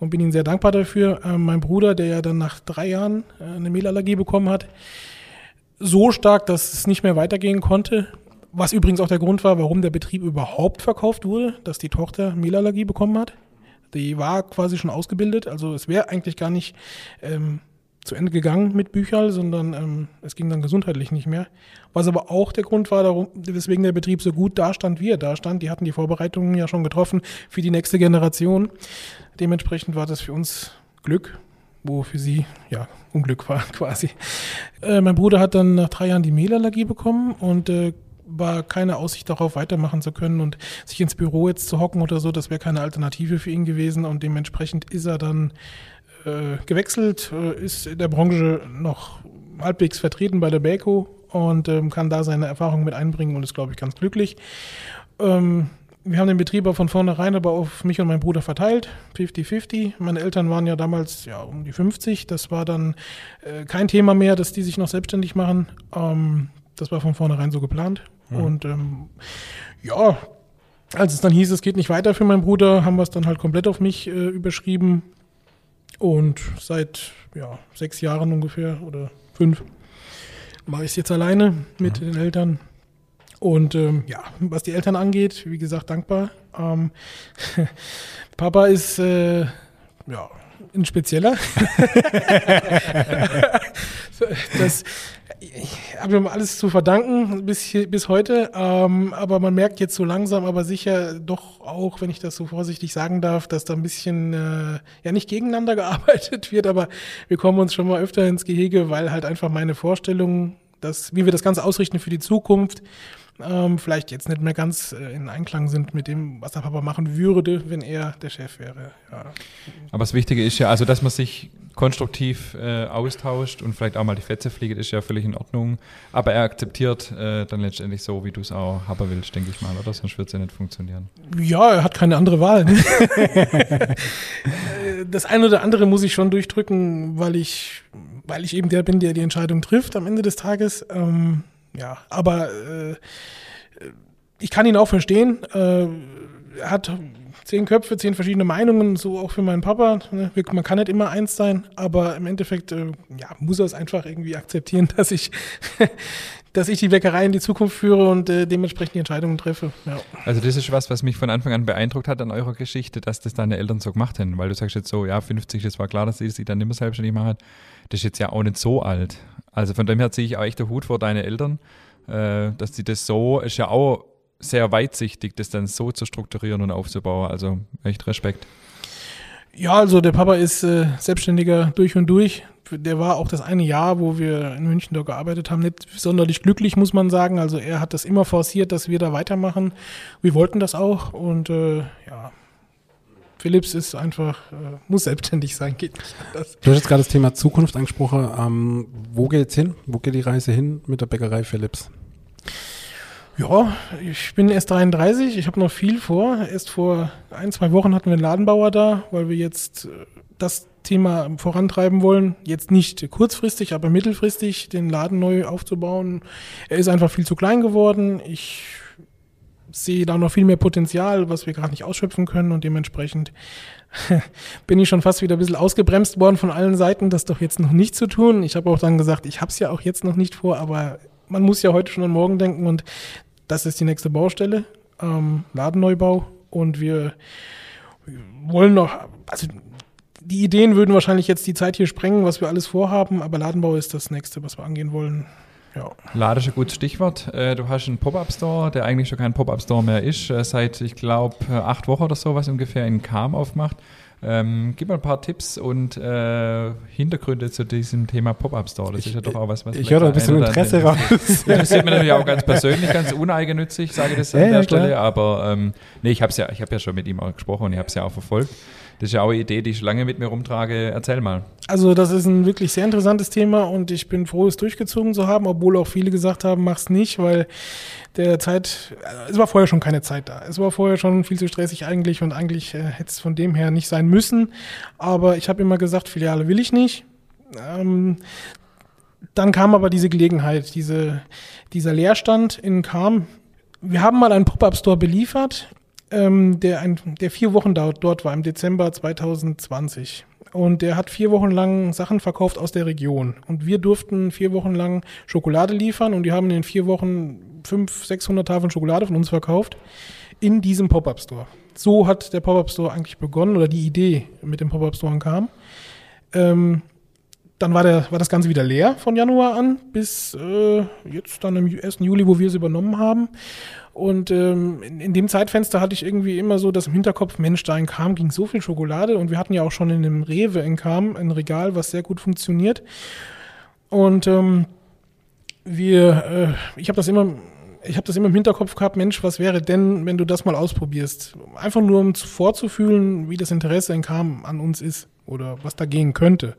und bin Ihnen sehr dankbar dafür. Ähm, mein Bruder, der ja dann nach drei Jahren äh, eine Mehlallergie bekommen hat, so stark, dass es nicht mehr weitergehen konnte was übrigens auch der Grund war, warum der Betrieb überhaupt verkauft wurde, dass die Tochter Mehlallergie bekommen hat. Die war quasi schon ausgebildet, also es wäre eigentlich gar nicht ähm, zu Ende gegangen mit Büchern, sondern ähm, es ging dann gesundheitlich nicht mehr. Was aber auch der Grund war, darum, weswegen der Betrieb so gut dastand, wie er dastand. Die hatten die Vorbereitungen ja schon getroffen für die nächste Generation. Dementsprechend war das für uns Glück, wo für sie ja Unglück war quasi. Äh, mein Bruder hat dann nach drei Jahren die Mehlallergie bekommen und äh, war keine Aussicht darauf, weitermachen zu können und sich ins Büro jetzt zu hocken oder so, das wäre keine Alternative für ihn gewesen und dementsprechend ist er dann äh, gewechselt, äh, ist in der Branche noch halbwegs vertreten bei der Baco und ähm, kann da seine Erfahrungen mit einbringen und ist, glaube ich, ganz glücklich. Ähm, wir haben den Betrieb von vornherein aber auf mich und meinen Bruder verteilt, 50-50. Meine Eltern waren ja damals ja um die 50. Das war dann äh, kein Thema mehr, dass die sich noch selbstständig machen. Ähm, das war von vornherein so geplant. Mhm. Und ähm, ja, als es dann hieß, es geht nicht weiter für meinen Bruder, haben wir es dann halt komplett auf mich äh, überschrieben. Und seit ja, sechs Jahren ungefähr oder fünf mache ich es jetzt alleine mit mhm. den Eltern. Und ähm, ja, was die Eltern angeht, wie gesagt, dankbar. Ähm, Papa ist äh, ja ein spezieller. das ich habe ihm alles zu verdanken bis, hier, bis heute. Ähm, aber man merkt jetzt so langsam, aber sicher doch auch, wenn ich das so vorsichtig sagen darf, dass da ein bisschen äh, ja nicht gegeneinander gearbeitet wird, aber wir kommen uns schon mal öfter ins Gehege, weil halt einfach meine Vorstellung, dass, wie wir das Ganze ausrichten für die Zukunft, ähm, vielleicht jetzt nicht mehr ganz äh, in Einklang sind mit dem, was der Papa machen würde, wenn er der Chef wäre. Ja. Aber das Wichtige ist ja, also dass man sich konstruktiv äh, austauscht und vielleicht auch mal die Fetze fliegt, ist ja völlig in Ordnung. Aber er akzeptiert äh, dann letztendlich so, wie du es auch haben willst, denke ich mal, oder? Sonst wird es ja nicht funktionieren. Ja, er hat keine andere Wahl. Ne? das eine oder andere muss ich schon durchdrücken, weil ich, weil ich eben der bin, der die Entscheidung trifft am Ende des Tages. Ähm, ja, aber äh, ich kann ihn auch verstehen. Äh, er hat zehn Köpfe, zehn verschiedene Meinungen, so auch für meinen Papa. Ne? Man kann nicht immer eins sein, aber im Endeffekt äh, ja, muss er es einfach irgendwie akzeptieren, dass ich, dass ich die Bäckerei in die Zukunft führe und äh, dementsprechend die Entscheidungen treffe. Ja. Also das ist was, was mich von Anfang an beeindruckt hat an eurer Geschichte, dass das deine Eltern so gemacht haben, weil du sagst jetzt so, ja 50, das war klar, dass sie sich dann nicht mehr selbstständig machen. Das ist jetzt ja auch nicht so alt. Also von dem her ziehe ich auch echt den Hut vor deine Eltern, äh, dass sie das so, ist ja auch sehr weitsichtig, das dann so zu strukturieren und aufzubauen. Also echt Respekt. Ja, also der Papa ist äh, Selbstständiger durch und durch. Der war auch das eine Jahr, wo wir in München da gearbeitet haben, nicht sonderlich glücklich, muss man sagen. Also er hat das immer forciert, dass wir da weitermachen. Wir wollten das auch und äh, ja, Philips ist einfach, äh, muss selbstständig sein, geht nicht anders. Du hast jetzt gerade das Thema Zukunft angesprochen. Ähm, wo geht's hin? Wo geht die Reise hin mit der Bäckerei Philips? Ja, ich bin erst 33, ich habe noch viel vor. Erst vor ein, zwei Wochen hatten wir einen Ladenbauer da, weil wir jetzt äh, das Thema vorantreiben wollen. Jetzt nicht kurzfristig, aber mittelfristig den Laden neu aufzubauen. Er ist einfach viel zu klein geworden. Ich sehe da noch viel mehr Potenzial, was wir gerade nicht ausschöpfen können und dementsprechend bin ich schon fast wieder ein bisschen ausgebremst worden von allen Seiten, das doch jetzt noch nicht zu tun. Ich habe auch dann gesagt, ich habe es ja auch jetzt noch nicht vor, aber man muss ja heute schon an morgen denken und das ist die nächste Baustelle, ähm, Ladenneubau und wir wollen noch, also die Ideen würden wahrscheinlich jetzt die Zeit hier sprengen, was wir alles vorhaben, aber Ladenbau ist das nächste, was wir angehen wollen. Ja. Lade ist ein gutes Stichwort. Äh, du hast einen Pop-Up-Store, der eigentlich schon kein Pop-Up-Store mehr ist, äh, seit, ich glaube, äh, acht Wochen oder so, was ungefähr in Kam aufmacht. Ähm, gib mal ein paar Tipps und äh, Hintergründe zu diesem Thema Pop-Up-Store. Das ich, ist ja doch auch was, was Ich höre da ein bisschen Interesse raus. Das interessiert mich natürlich auch ganz persönlich, ganz uneigennützig, sage ich das an ja, der ja, Stelle. Aber ähm, nee, ich habe ja, hab ja schon mit ihm auch gesprochen und ich habe es ja auch verfolgt. Das ist ja auch eine Idee, die ich lange mit mir rumtrage. Erzähl mal. Also das ist ein wirklich sehr interessantes Thema und ich bin froh, es durchgezogen zu haben, obwohl auch viele gesagt haben, mach's nicht, weil der Zeit, es war vorher schon keine Zeit da. Es war vorher schon viel zu stressig eigentlich und eigentlich äh, hätte es von dem her nicht sein müssen. Aber ich habe immer gesagt, Filiale will ich nicht. Ähm, dann kam aber diese Gelegenheit, diese, dieser Leerstand in Kam. Wir haben mal einen Pop-Up-Store beliefert ähm, der, ein, der vier Wochen dort, dort war, im Dezember 2020. Und der hat vier Wochen lang Sachen verkauft aus der Region. Und wir durften vier Wochen lang Schokolade liefern und die haben in vier Wochen 500, 600 Tafeln Schokolade von uns verkauft in diesem Pop-Up-Store. So hat der Pop-Up-Store eigentlich begonnen oder die Idee mit dem Pop-Up-Store kam. Ähm, dann war, der, war das Ganze wieder leer von Januar an bis äh, jetzt dann im 1. Juli, wo wir es übernommen haben. Und ähm, in, in, dem Zeitfenster hatte ich irgendwie immer so das im Hinterkopf, Mensch, da in Kam ging so viel Schokolade und wir hatten ja auch schon in dem Rewe in Kam ein Regal, was sehr gut funktioniert. Und ähm, wir, äh, ich habe das immer ich habe das immer im Hinterkopf gehabt, Mensch, was wäre denn, wenn du das mal ausprobierst? Einfach nur, um vorzufühlen, wie das Interesse in Kam an uns ist oder was da gehen könnte.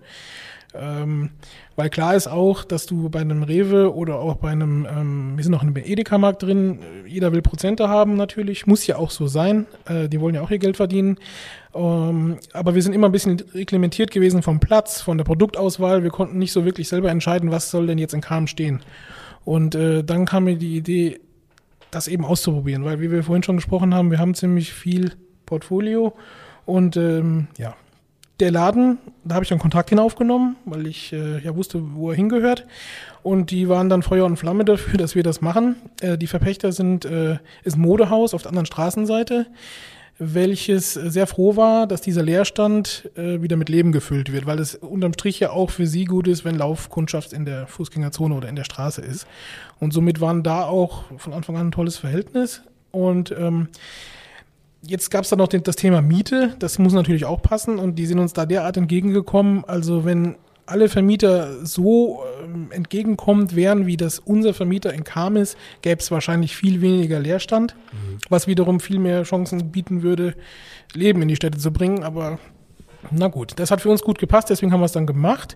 Ähm, weil klar ist auch, dass du bei einem Rewe oder auch bei einem, ähm, wir sind noch in einem Edeka-Markt drin, jeder will Prozente haben natürlich, muss ja auch so sein, äh, die wollen ja auch ihr Geld verdienen. Ähm, aber wir sind immer ein bisschen reglementiert gewesen vom Platz, von der Produktauswahl, wir konnten nicht so wirklich selber entscheiden, was soll denn jetzt in Kam stehen. Und äh, dann kam mir die Idee, das eben auszuprobieren, weil wie wir vorhin schon gesprochen haben, wir haben ziemlich viel Portfolio und ähm, ja, der Laden, da habe ich dann Kontakt hinaufgenommen, weil ich äh, ja wusste, wo er hingehört. Und die waren dann Feuer und Flamme dafür, dass wir das machen. Äh, die Verpächter sind, äh, ist Modehaus auf der anderen Straßenseite, welches sehr froh war, dass dieser Leerstand äh, wieder mit Leben gefüllt wird, weil es unterm Strich ja auch für sie gut ist, wenn Laufkundschaft in der Fußgängerzone oder in der Straße ist. Und somit waren da auch von Anfang an ein tolles Verhältnis. Und ähm, Jetzt gab es dann noch den, das Thema Miete, das muss natürlich auch passen und die sind uns da derart entgegengekommen. Also wenn alle Vermieter so ähm, entgegenkommend wären, wie das unser Vermieter in Kam ist, gäbe es wahrscheinlich viel weniger Leerstand, mhm. was wiederum viel mehr Chancen bieten würde, Leben in die Städte zu bringen. Aber na gut, das hat für uns gut gepasst, deswegen haben wir es dann gemacht.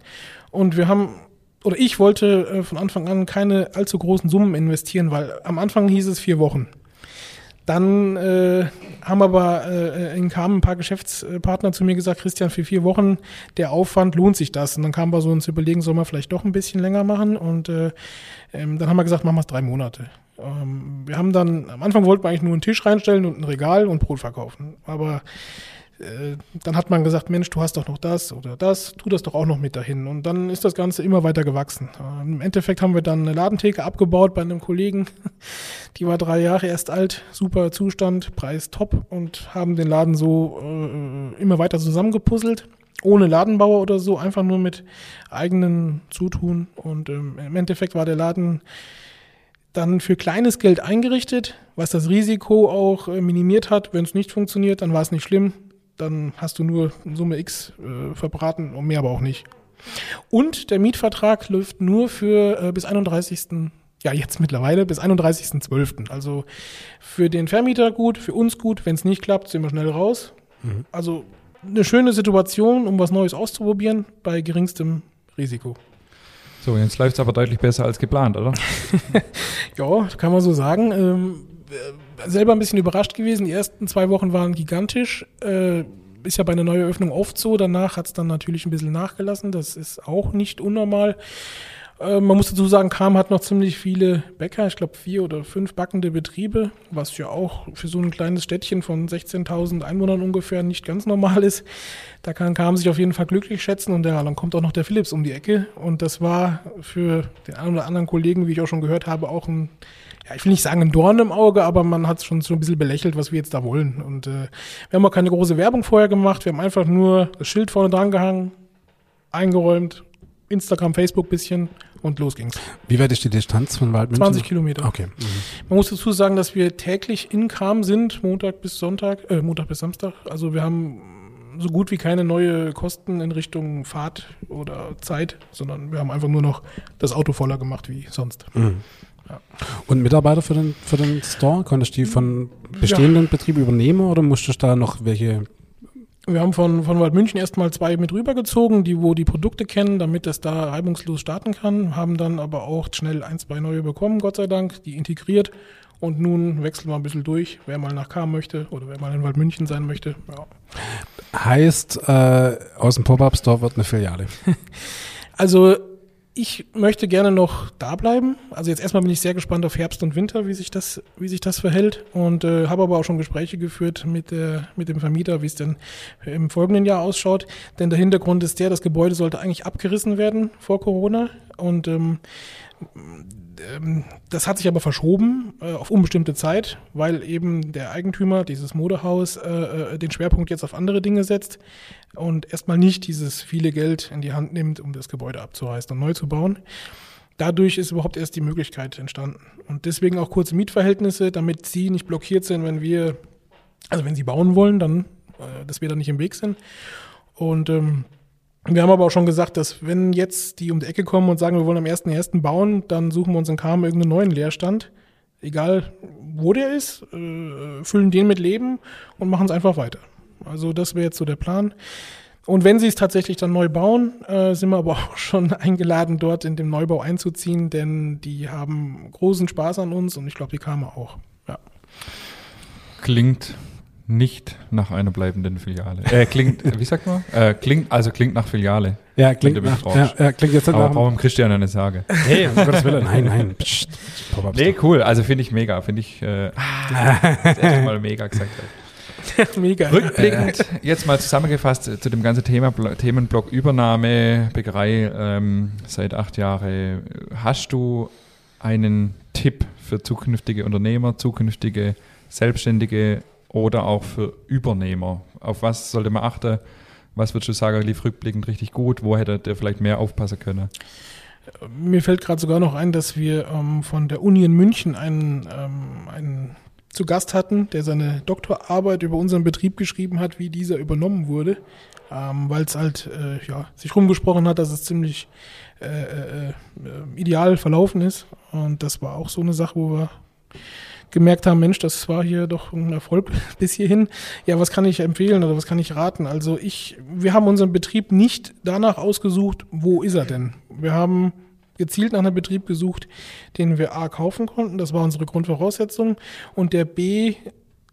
Und wir haben, oder ich wollte äh, von Anfang an keine allzu großen Summen investieren, weil am Anfang hieß es vier Wochen. Dann äh, haben aber äh, in kamen ein paar Geschäftspartner zu mir gesagt, Christian, für vier Wochen, der Aufwand lohnt sich das. Und dann kam wir so uns überlegen, soll man vielleicht doch ein bisschen länger machen. Und äh, ähm, dann haben wir gesagt, machen wir es drei Monate. Ähm, wir haben dann, am Anfang wollten wir eigentlich nur einen Tisch reinstellen und ein Regal und Brot verkaufen. Aber äh, dann hat man gesagt, Mensch, du hast doch noch das oder das, tu das doch auch noch mit dahin. Und dann ist das Ganze immer weiter gewachsen. Ähm, Im Endeffekt haben wir dann eine Ladentheke abgebaut bei einem Kollegen. Die war drei Jahre erst alt, super Zustand, Preis top und haben den Laden so äh, immer weiter zusammengepuzzelt. Ohne Ladenbauer oder so, einfach nur mit eigenen Zutun. Und ähm, im Endeffekt war der Laden dann für kleines Geld eingerichtet, was das Risiko auch äh, minimiert hat. Wenn es nicht funktioniert, dann war es nicht schlimm dann hast du nur Summe X äh, verbraten und mehr aber auch nicht. Und der Mietvertrag läuft nur für äh, bis 31. Ja, jetzt mittlerweile bis 31.12. Also für den Vermieter gut, für uns gut. Wenn es nicht klappt, sind wir schnell raus. Mhm. Also eine schöne Situation, um was Neues auszuprobieren bei geringstem Risiko. So, jetzt läuft es aber deutlich besser als geplant, oder? ja, kann man so sagen. Ähm, äh, selber ein bisschen überrascht gewesen. Die ersten zwei Wochen waren gigantisch. Äh, ist ja bei einer Neueröffnung oft so. Danach hat es dann natürlich ein bisschen nachgelassen. Das ist auch nicht unnormal. Äh, man muss dazu sagen, Kam hat noch ziemlich viele Bäcker, ich glaube vier oder fünf backende Betriebe, was ja auch für so ein kleines Städtchen von 16.000 Einwohnern ungefähr nicht ganz normal ist. Da kann Kam sich auf jeden Fall glücklich schätzen und ja, dann kommt auch noch der Philips um die Ecke und das war für den einen oder anderen Kollegen, wie ich auch schon gehört habe, auch ein ja, ich will nicht sagen ein Dorn im Auge, aber man hat schon so ein bisschen belächelt, was wir jetzt da wollen. Und äh, wir haben auch keine große Werbung vorher gemacht. Wir haben einfach nur das Schild vorne dran gehangen, eingeräumt, Instagram, Facebook bisschen und los ging's. Wie weit ist die Distanz von Waldmünchen? 20 Kilometer. Okay. Mhm. Man muss dazu sagen, dass wir täglich in Kram sind, Montag bis Sonntag, äh, Montag bis Samstag. Also wir haben so gut wie keine neue Kosten in Richtung Fahrt oder Zeit, sondern wir haben einfach nur noch das Auto voller gemacht wie sonst. Mhm. Ja. Und Mitarbeiter für den, für den Store, konntest du die von bestehenden ja. Betrieben übernehmen oder musstest du da noch welche wir haben von, von Waldmünchen erstmal zwei mit rübergezogen, die wo die Produkte kennen, damit das da reibungslos starten kann, haben dann aber auch schnell ein, zwei neue bekommen, Gott sei Dank, die integriert und nun wechseln wir ein bisschen durch, wer mal nach K möchte oder wer mal in Waldmünchen sein möchte. Ja. Heißt, äh, aus dem Pop-Up-Store wird eine Filiale. also ich möchte gerne noch da bleiben. Also jetzt erstmal bin ich sehr gespannt auf Herbst und Winter, wie sich das, wie sich das verhält. Und äh, habe aber auch schon Gespräche geführt mit, der, mit dem Vermieter, wie es denn im folgenden Jahr ausschaut. Denn der Hintergrund ist der, das Gebäude sollte eigentlich abgerissen werden vor Corona. Und ähm, das hat sich aber verschoben äh, auf unbestimmte Zeit, weil eben der Eigentümer, dieses Modehaus, äh, äh, den Schwerpunkt jetzt auf andere Dinge setzt und erstmal nicht dieses viele Geld in die Hand nimmt, um das Gebäude abzureißen und neu zu bauen. Dadurch ist überhaupt erst die Möglichkeit entstanden. Und deswegen auch kurze Mietverhältnisse, damit sie nicht blockiert sind, wenn wir, also wenn sie bauen wollen, dann, äh, dass wir da nicht im Weg sind. Und ähm, wir haben aber auch schon gesagt, dass wenn jetzt die um die Ecke kommen und sagen, wir wollen am 1.1. bauen, dann suchen wir uns in Kam irgendeinen neuen Leerstand, egal wo der ist, äh, füllen den mit Leben und machen es einfach weiter. Also das wäre jetzt so der Plan. Und wenn sie es tatsächlich dann neu bauen, äh, sind wir aber auch schon eingeladen, dort in dem Neubau einzuziehen, denn die haben großen Spaß an uns und ich glaube, die kamen auch. Ja. Klingt nicht nach einer bleibenden Filiale. Äh, klingt, wie sagt man? Äh, klingt, also klingt nach Filiale. Ja, klingt, nach, ja, ja, klingt jetzt Aber brauchen Christian eine Sage. Hey, um Gottes Willen, nein, nein. Psst, nee, cool. Also finde ich mega. Finde ich, äh, das erste Mal mega gesagt. Mega. Rückblickend, jetzt mal zusammengefasst zu dem ganzen Thema, Themenblock Übernahme, Bäckerei ähm, seit acht Jahren. Hast du einen Tipp für zukünftige Unternehmer, zukünftige Selbstständige oder auch für Übernehmer? Auf was sollte man achten? Was würdest du sagen, lief rückblickend richtig gut? Wo hätte der vielleicht mehr aufpassen können? Mir fällt gerade sogar noch ein, dass wir ähm, von der Uni in München einen, ähm, einen zu Gast hatten, der seine Doktorarbeit über unseren Betrieb geschrieben hat, wie dieser übernommen wurde, ähm, weil es halt äh, ja, sich rumgesprochen hat, dass es ziemlich äh, äh, äh, ideal verlaufen ist. Und das war auch so eine Sache, wo wir gemerkt haben, Mensch, das war hier doch ein Erfolg bis hierhin. Ja, was kann ich empfehlen oder was kann ich raten? Also ich, wir haben unseren Betrieb nicht danach ausgesucht, wo ist er denn? Wir haben gezielt nach einem Betrieb gesucht, den wir A kaufen konnten, das war unsere Grundvoraussetzung, und der B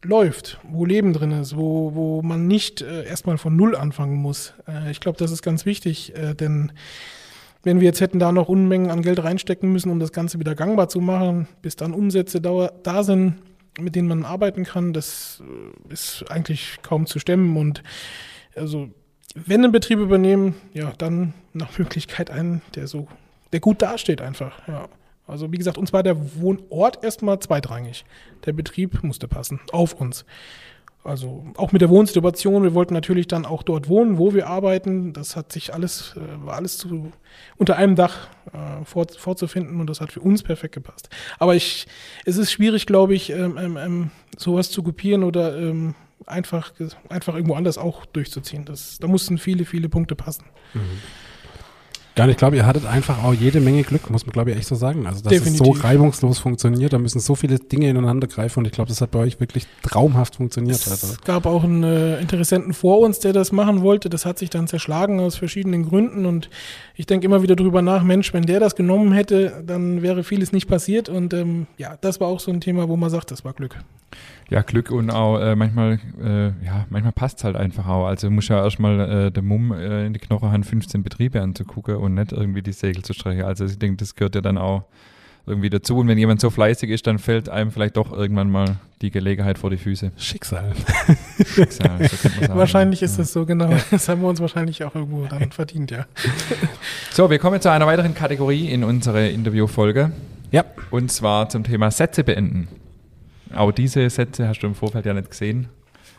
läuft, wo Leben drin ist, wo, wo man nicht äh, erstmal von Null anfangen muss. Äh, ich glaube, das ist ganz wichtig, äh, denn wenn wir jetzt hätten da noch Unmengen an Geld reinstecken müssen, um das Ganze wieder gangbar zu machen, bis dann Umsätze da, sind, mit denen man arbeiten kann, das äh, ist eigentlich kaum zu stemmen. Und also, wenn ein Betrieb übernehmen, ja, dann nach Möglichkeit einen, der so der gut dasteht einfach. Ja. Also wie gesagt, uns war der Wohnort erstmal zweitrangig. Der Betrieb musste passen, auf uns. Also auch mit der Wohnsituation, wir wollten natürlich dann auch dort wohnen, wo wir arbeiten. Das hat sich alles, äh, war alles zu, unter einem Dach äh, vor, vorzufinden und das hat für uns perfekt gepasst. Aber ich, es ist schwierig, glaube ich, ähm, ähm, ähm sowas zu kopieren oder ähm, einfach, einfach irgendwo anders auch durchzuziehen. Das, da mussten viele, viele Punkte passen. Mhm. Ja, ich glaube, ihr hattet einfach auch jede Menge Glück, muss man glaube ich echt so sagen. Also, dass Definitiv. es so reibungslos funktioniert, da müssen so viele Dinge ineinander greifen und ich glaube, das hat bei euch wirklich traumhaft funktioniert. Es also. gab auch einen äh, Interessenten vor uns, der das machen wollte. Das hat sich dann zerschlagen aus verschiedenen Gründen und ich denke immer wieder drüber nach, Mensch, wenn der das genommen hätte, dann wäre vieles nicht passiert und ähm, ja, das war auch so ein Thema, wo man sagt, das war Glück ja, Glück und auch äh, manchmal, äh, ja, manchmal passt es halt einfach auch. Also muss ja erstmal äh, der Mumm äh, in die Knoche haben, 15 Betriebe anzugucken und nicht irgendwie die Segel zu streichen. Also ich denke, das gehört ja dann auch irgendwie dazu. Und wenn jemand so fleißig ist, dann fällt einem vielleicht doch irgendwann mal die Gelegenheit vor die Füße. Schicksal. Schicksal so wahrscheinlich ist ja. das so, genau. Das haben wir uns wahrscheinlich auch irgendwo dann verdient, ja. So, wir kommen zu einer weiteren Kategorie in unserer Interviewfolge. Ja. Und zwar zum Thema Sätze beenden. Auch diese Sätze hast du im Vorfeld ja nicht gesehen.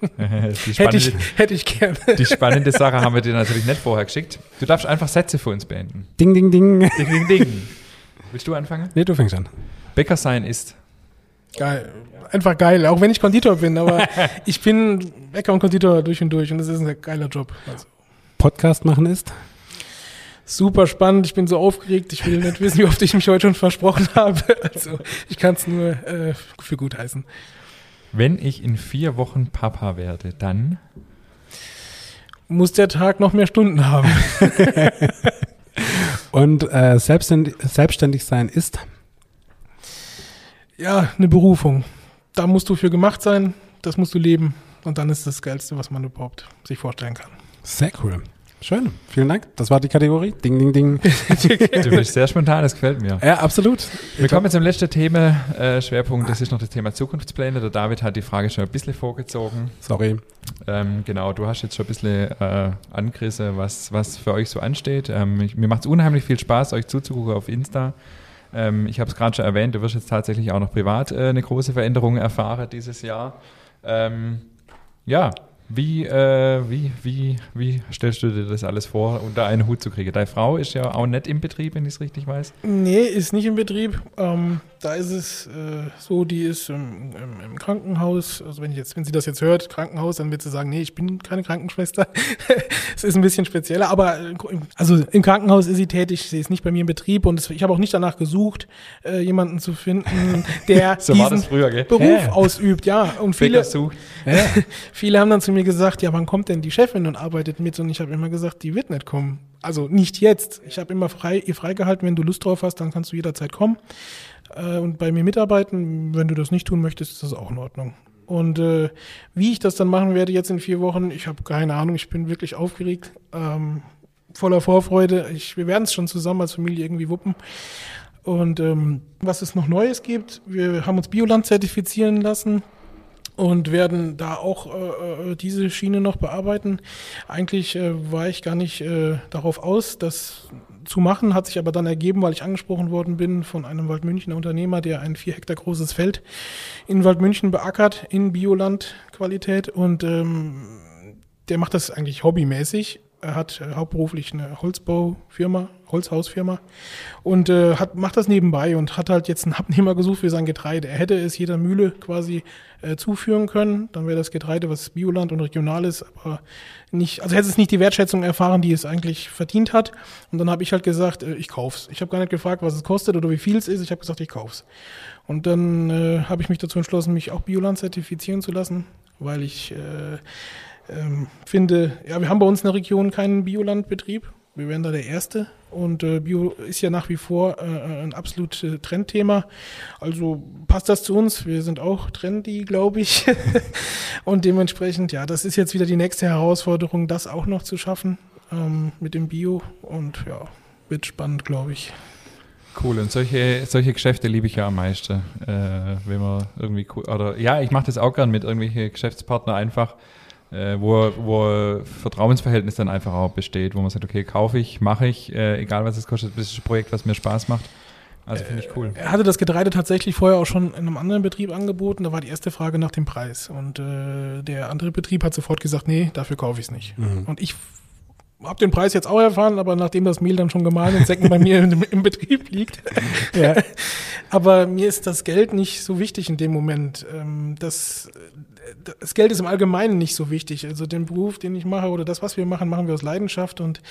hätte, ich, hätte ich gerne. Die spannende Sache haben wir dir natürlich nicht vorher geschickt. Du darfst einfach Sätze für uns beenden. Ding, ding, ding. Ding, ding, ding. Willst du anfangen? Nee, du fängst an. Bäcker sein ist. Geil. Einfach geil. Auch wenn ich Konditor bin, aber ich bin Bäcker und Konditor durch und durch und das ist ein geiler Job. Also. Podcast machen ist? Super spannend. Ich bin so aufgeregt. Ich will nicht wissen, wie oft ich mich heute schon versprochen habe. Also ich kann es nur äh, für gut heißen. Wenn ich in vier Wochen Papa werde, dann muss der Tag noch mehr Stunden haben. Und äh, selbstständig, selbstständig sein ist? Ja, eine Berufung. Da musst du für gemacht sein, das musst du leben. Und dann ist das Geilste, was man überhaupt sich vorstellen kann. Sehr cool. Schön, vielen Dank. Das war die Kategorie. Ding, ding, ding. du bist sehr spontan, das gefällt mir. Ja, absolut. Wir kommen zum letzten Thema, äh, Schwerpunkt, das ist noch das Thema Zukunftspläne. Der David hat die Frage schon ein bisschen vorgezogen. Sorry. Ähm, genau, du hast jetzt schon ein bisschen äh, angerissen, was, was für euch so ansteht. Ähm, ich, mir macht es unheimlich viel Spaß, euch zuzugucken auf Insta. Ähm, ich habe es gerade schon erwähnt, du wirst jetzt tatsächlich auch noch privat äh, eine große Veränderung erfahren dieses Jahr. Ähm, ja, wie, äh, wie, wie, wie stellst du dir das alles vor, unter einen Hut zu kriegen? Deine Frau ist ja auch nicht im Betrieb, wenn ich es richtig weiß. Nee, ist nicht im Betrieb. Ähm, da ist es äh, so, die ist im, im, im, Krankenhaus. Also wenn ich jetzt, wenn sie das jetzt hört, Krankenhaus, dann wird sie sagen, nee, ich bin keine Krankenschwester. Es ist ein bisschen spezieller, aber äh, also im Krankenhaus ist sie tätig. Sie ist nicht bei mir im Betrieb und es, ich habe auch nicht danach gesucht, äh, jemanden zu finden, der so diesen früher, Beruf ja. ausübt. Ja, und viele, viele haben dann zu mir gesagt, ja, wann kommt denn die Chefin und arbeitet mit? Und ich habe immer gesagt, die wird nicht kommen. Also nicht jetzt. Ich habe immer frei, ihr freigehalten, wenn du Lust drauf hast, dann kannst du jederzeit kommen äh, und bei mir mitarbeiten. Wenn du das nicht tun möchtest, ist das auch in Ordnung. Und äh, wie ich das dann machen werde jetzt in vier Wochen, ich habe keine Ahnung. Ich bin wirklich aufgeregt, ähm, voller Vorfreude. Ich, wir werden es schon zusammen als Familie irgendwie wuppen. Und ähm, was es noch Neues gibt, wir haben uns Bioland zertifizieren lassen und werden da auch äh, äh, diese Schiene noch bearbeiten. Eigentlich äh, war ich gar nicht äh, darauf aus, das zu machen, hat sich aber dann ergeben, weil ich angesprochen worden bin von einem Waldmünchner Unternehmer, der ein vier Hektar großes Feld in Waldmünchen beackert in Biolandqualität und ähm, der macht das eigentlich hobbymäßig. Er hat äh, hauptberuflich eine Holzbaufirma, Holzhausfirma und äh, hat, macht das nebenbei und hat halt jetzt einen Abnehmer gesucht für sein Getreide. Er hätte es jeder Mühle quasi äh, zuführen können, dann wäre das Getreide, was Bioland und regional ist, aber nicht, also hätte es nicht die Wertschätzung erfahren, die es eigentlich verdient hat. Und dann habe ich halt gesagt, äh, ich kauf's. Ich habe gar nicht gefragt, was es kostet oder wie viel es ist. Ich habe gesagt, ich kauf's. Und dann äh, habe ich mich dazu entschlossen, mich auch Bioland zertifizieren zu lassen, weil ich ähm, finde, ja, wir haben bei uns in der Region keinen Biolandbetrieb wir wären da der Erste und äh, Bio ist ja nach wie vor äh, ein absolutes Trendthema. Also passt das zu uns. Wir sind auch trendy, glaube ich. und dementsprechend, ja, das ist jetzt wieder die nächste Herausforderung, das auch noch zu schaffen ähm, mit dem Bio. Und ja, wird spannend, glaube ich. Cool, und solche, solche Geschäfte liebe ich ja am meisten, äh, wenn man irgendwie cool, oder ja, ich mache das auch gern mit irgendwelchen Geschäftspartnern einfach, äh, wo, wo Vertrauensverhältnis dann einfach auch besteht, wo man sagt, okay, kaufe ich, mache ich, äh, egal was es kostet, das ist ein Projekt, was mir Spaß macht. Also finde ich cool. Er hatte das Getreide tatsächlich vorher auch schon in einem anderen Betrieb angeboten. Da war die erste Frage nach dem Preis. Und äh, der andere Betrieb hat sofort gesagt, nee, dafür kaufe ich es nicht. Mhm. Und ich habe den Preis jetzt auch erfahren, aber nachdem das Mehl dann schon gemahlen in Säcken bei mir im, im, Betrieb liegt. Ja. aber mir ist das Geld nicht so wichtig in dem Moment. Ähm, das, das Geld ist im Allgemeinen nicht so wichtig. Also den Beruf, den ich mache oder das, was wir machen, machen wir aus Leidenschaft. Und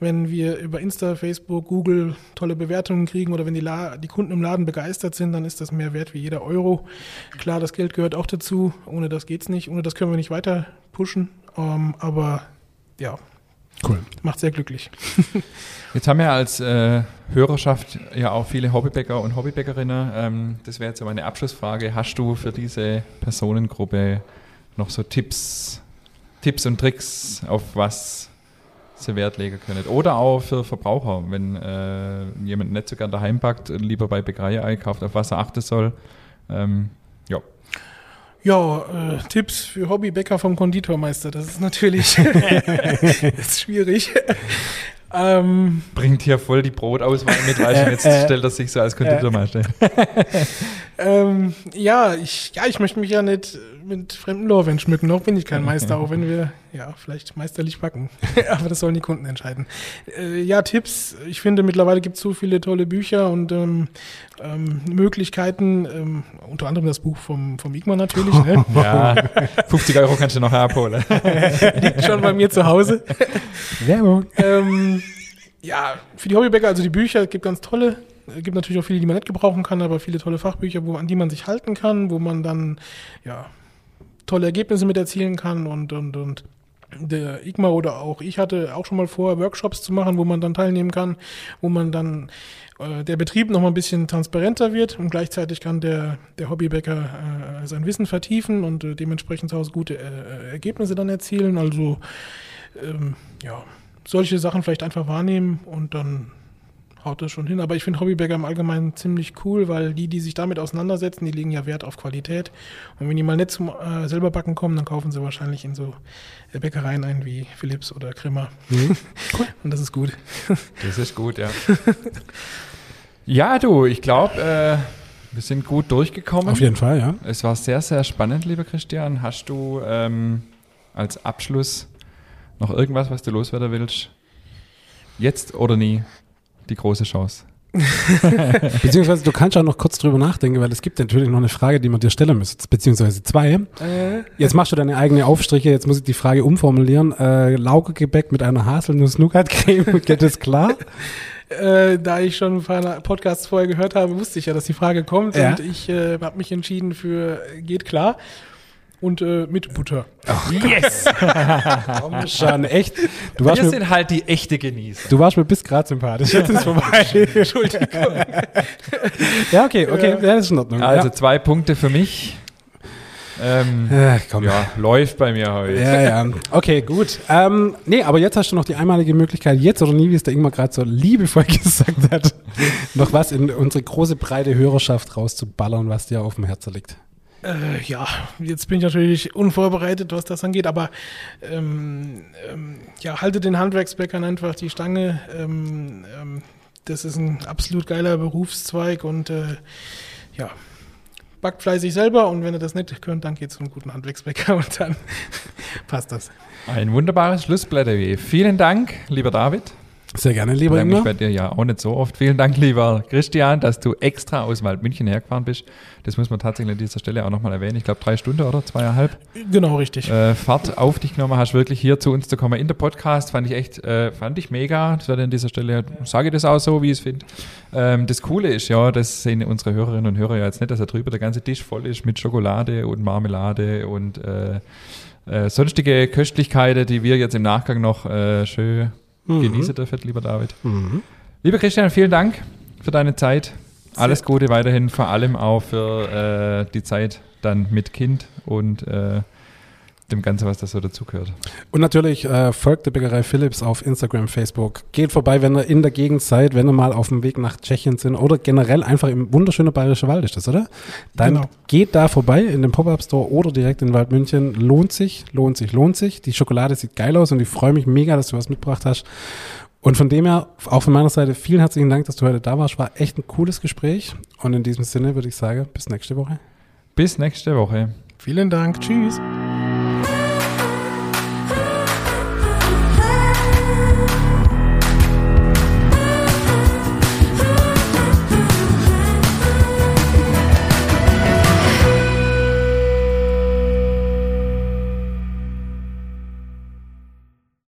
wenn wir über Insta, Facebook, Google tolle Bewertungen kriegen oder wenn die, La die Kunden im Laden begeistert sind, dann ist das mehr wert wie jeder Euro. Klar, das Geld gehört auch dazu. Ohne das geht's nicht. Ohne das können wir nicht weiter pushen. Ähm, aber ja, Cool. Macht sehr glücklich. Jetzt haben wir als äh, Hörerschaft ja auch viele Hobbybäcker und Hobbybäckerinnen. Ähm, das wäre jetzt so meine Abschlussfrage. Hast du für diese Personengruppe noch so Tipps, Tipps und Tricks, auf was sie Wert legen können? Oder auch für Verbraucher, wenn äh, jemand nicht so gern daheim packt, lieber bei Bäckerei einkauft, auf was er achten soll. Ähm, ja. Ja, äh, Tipps für Hobbybäcker vom Konditormeister. Das ist natürlich das ist schwierig. Ähm, Bringt hier voll die Brotauswahl mit, du, jetzt stellt er sich so als Konditormeister. ähm, ja, ich, ja, ich möchte mich ja nicht mit fremden Lorbeeren schmücken. Noch bin ich kein Meister, auch wenn wir ja vielleicht meisterlich backen. Aber das sollen die Kunden entscheiden. Äh, ja, Tipps. Ich finde, mittlerweile gibt es so viele tolle Bücher und ähm, ähm, Möglichkeiten. Ähm, unter anderem das Buch vom, vom Igmar natürlich. Ne? ja, 50 Euro kannst du noch abholen. Liegt schon bei mir zu Hause. Werbung. Ähm, ja, für die Hobbybäcker, also die Bücher, es gibt ganz tolle. Es gibt natürlich auch viele, die man nicht gebrauchen kann, aber viele tolle Fachbücher, wo, an die man sich halten kann, wo man dann ja, tolle Ergebnisse mit erzielen kann und, und, und der Igma oder auch ich hatte auch schon mal vor, Workshops zu machen, wo man dann teilnehmen kann, wo man dann äh, der Betrieb noch mal ein bisschen transparenter wird und gleichzeitig kann der, der Hobbybäcker äh, sein Wissen vertiefen und äh, dementsprechend zu Hause gute äh, Ergebnisse dann erzielen. Also ähm, ja, solche Sachen vielleicht einfach wahrnehmen und dann haut das schon hin. Aber ich finde Hobbybäcker im Allgemeinen ziemlich cool, weil die, die sich damit auseinandersetzen, die legen ja Wert auf Qualität. Und wenn die mal nicht zum äh, selber backen kommen, dann kaufen sie wahrscheinlich in so äh, Bäckereien ein wie Philips oder Grimmer. Mhm. Cool. Und das ist gut. Das ist gut, ja. ja, du, ich glaube, äh, wir sind gut durchgekommen. Auf jeden Fall, ja. Es war sehr, sehr spannend, lieber Christian. Hast du ähm, als Abschluss noch irgendwas, was du loswerden willst? Jetzt oder nie? Die große Chance? Beziehungsweise du kannst auch noch kurz drüber nachdenken, weil es gibt natürlich noch eine Frage, die man dir stellen müsste, beziehungsweise zwei. Äh, Jetzt machst du deine eigene Aufstriche, jetzt muss ich die Frage umformulieren. Äh, Laugegebäck mit einer Haselnuss-Nougat-Creme, geht das klar? äh, da ich schon ein paar Podcasts vorher gehört habe, wusste ich ja, dass die Frage kommt Ja. und ich äh, habe mich entschieden für äh, geht klar und äh, mit Butter. Yes! Komm schon, echt. Du warst, Wir mir, sind halt die echte Genießer. du warst mir bis gerade sympathisch. Jetzt ist vorbei. Entschuldigung. ja, okay, okay, ja. das ist in Ordnung. Also zwei Punkte für mich. Ähm, ja. Komm. ja, läuft bei mir heute. Ja, ja. Okay, gut. Ähm, nee, aber jetzt hast du noch die einmalige Möglichkeit, jetzt oder nie, wie es der Ingmar gerade so liebevoll gesagt hat, noch was in unsere große, breite Hörerschaft rauszuballern, was dir auf dem Herzen liegt. Äh, ja, jetzt bin ich natürlich unvorbereitet, was das angeht, aber ähm, ähm, ja, halte den Handwerksbäckern einfach die Stange. Ähm, ähm, das ist ein absolut geiler Berufszweig und äh, ja, backt fleißig selber und wenn ihr das nicht könnt, dann geht zum guten Handwerksbäcker und dann passt das. Ein wunderbares Schlussplädoyer. Vielen Dank, lieber David. Sehr gerne, Ich lieber bedanke mich Ingmar. bei dir ja auch nicht so oft. Vielen Dank, lieber Christian, dass du extra aus Waldmünchen hergefahren bist. Das muss man tatsächlich an dieser Stelle auch nochmal erwähnen. Ich glaube, drei Stunden oder zweieinhalb Genau, richtig. äh, Fahrt auf dich genommen hast, wirklich hier zu uns zu kommen in der Podcast. Fand ich echt, äh, fand ich mega. Das werde ich an dieser Stelle, sage ich das auch so, wie ich es finde. Ähm, das Coole ist ja, das sehen unsere Hörerinnen und Hörer ja jetzt nicht, dass da drüber der ganze Tisch voll ist mit Schokolade und Marmelade und äh, äh, sonstige Köstlichkeiten, die wir jetzt im Nachgang noch schön genießen dürfen, lieber David. Mhm. Lieber Christian, vielen Dank für deine Zeit. Alles Gute weiterhin, vor allem auch für äh, die Zeit dann mit Kind und äh, dem Ganzen, was da so dazugehört. Und natürlich äh, folgt der Bäckerei Philips auf Instagram, Facebook. Geht vorbei, wenn ihr in der Gegend seid, wenn ihr mal auf dem Weg nach Tschechien sind oder generell einfach im wunderschönen Bayerischen Wald ist das, oder? Dann Genau. geht da vorbei in den Pop-Up Store oder direkt in Waldmünchen. Lohnt sich, lohnt sich, lohnt sich. Die Schokolade sieht geil aus und ich freue mich mega, dass du was mitgebracht hast. Und von dem her, auch von meiner Seite, vielen herzlichen Dank, dass du heute da warst. War echt ein cooles Gespräch. Und in diesem Sinne würde ich sagen, bis nächste Woche. Bis nächste Woche. Vielen Dank. Tschüss.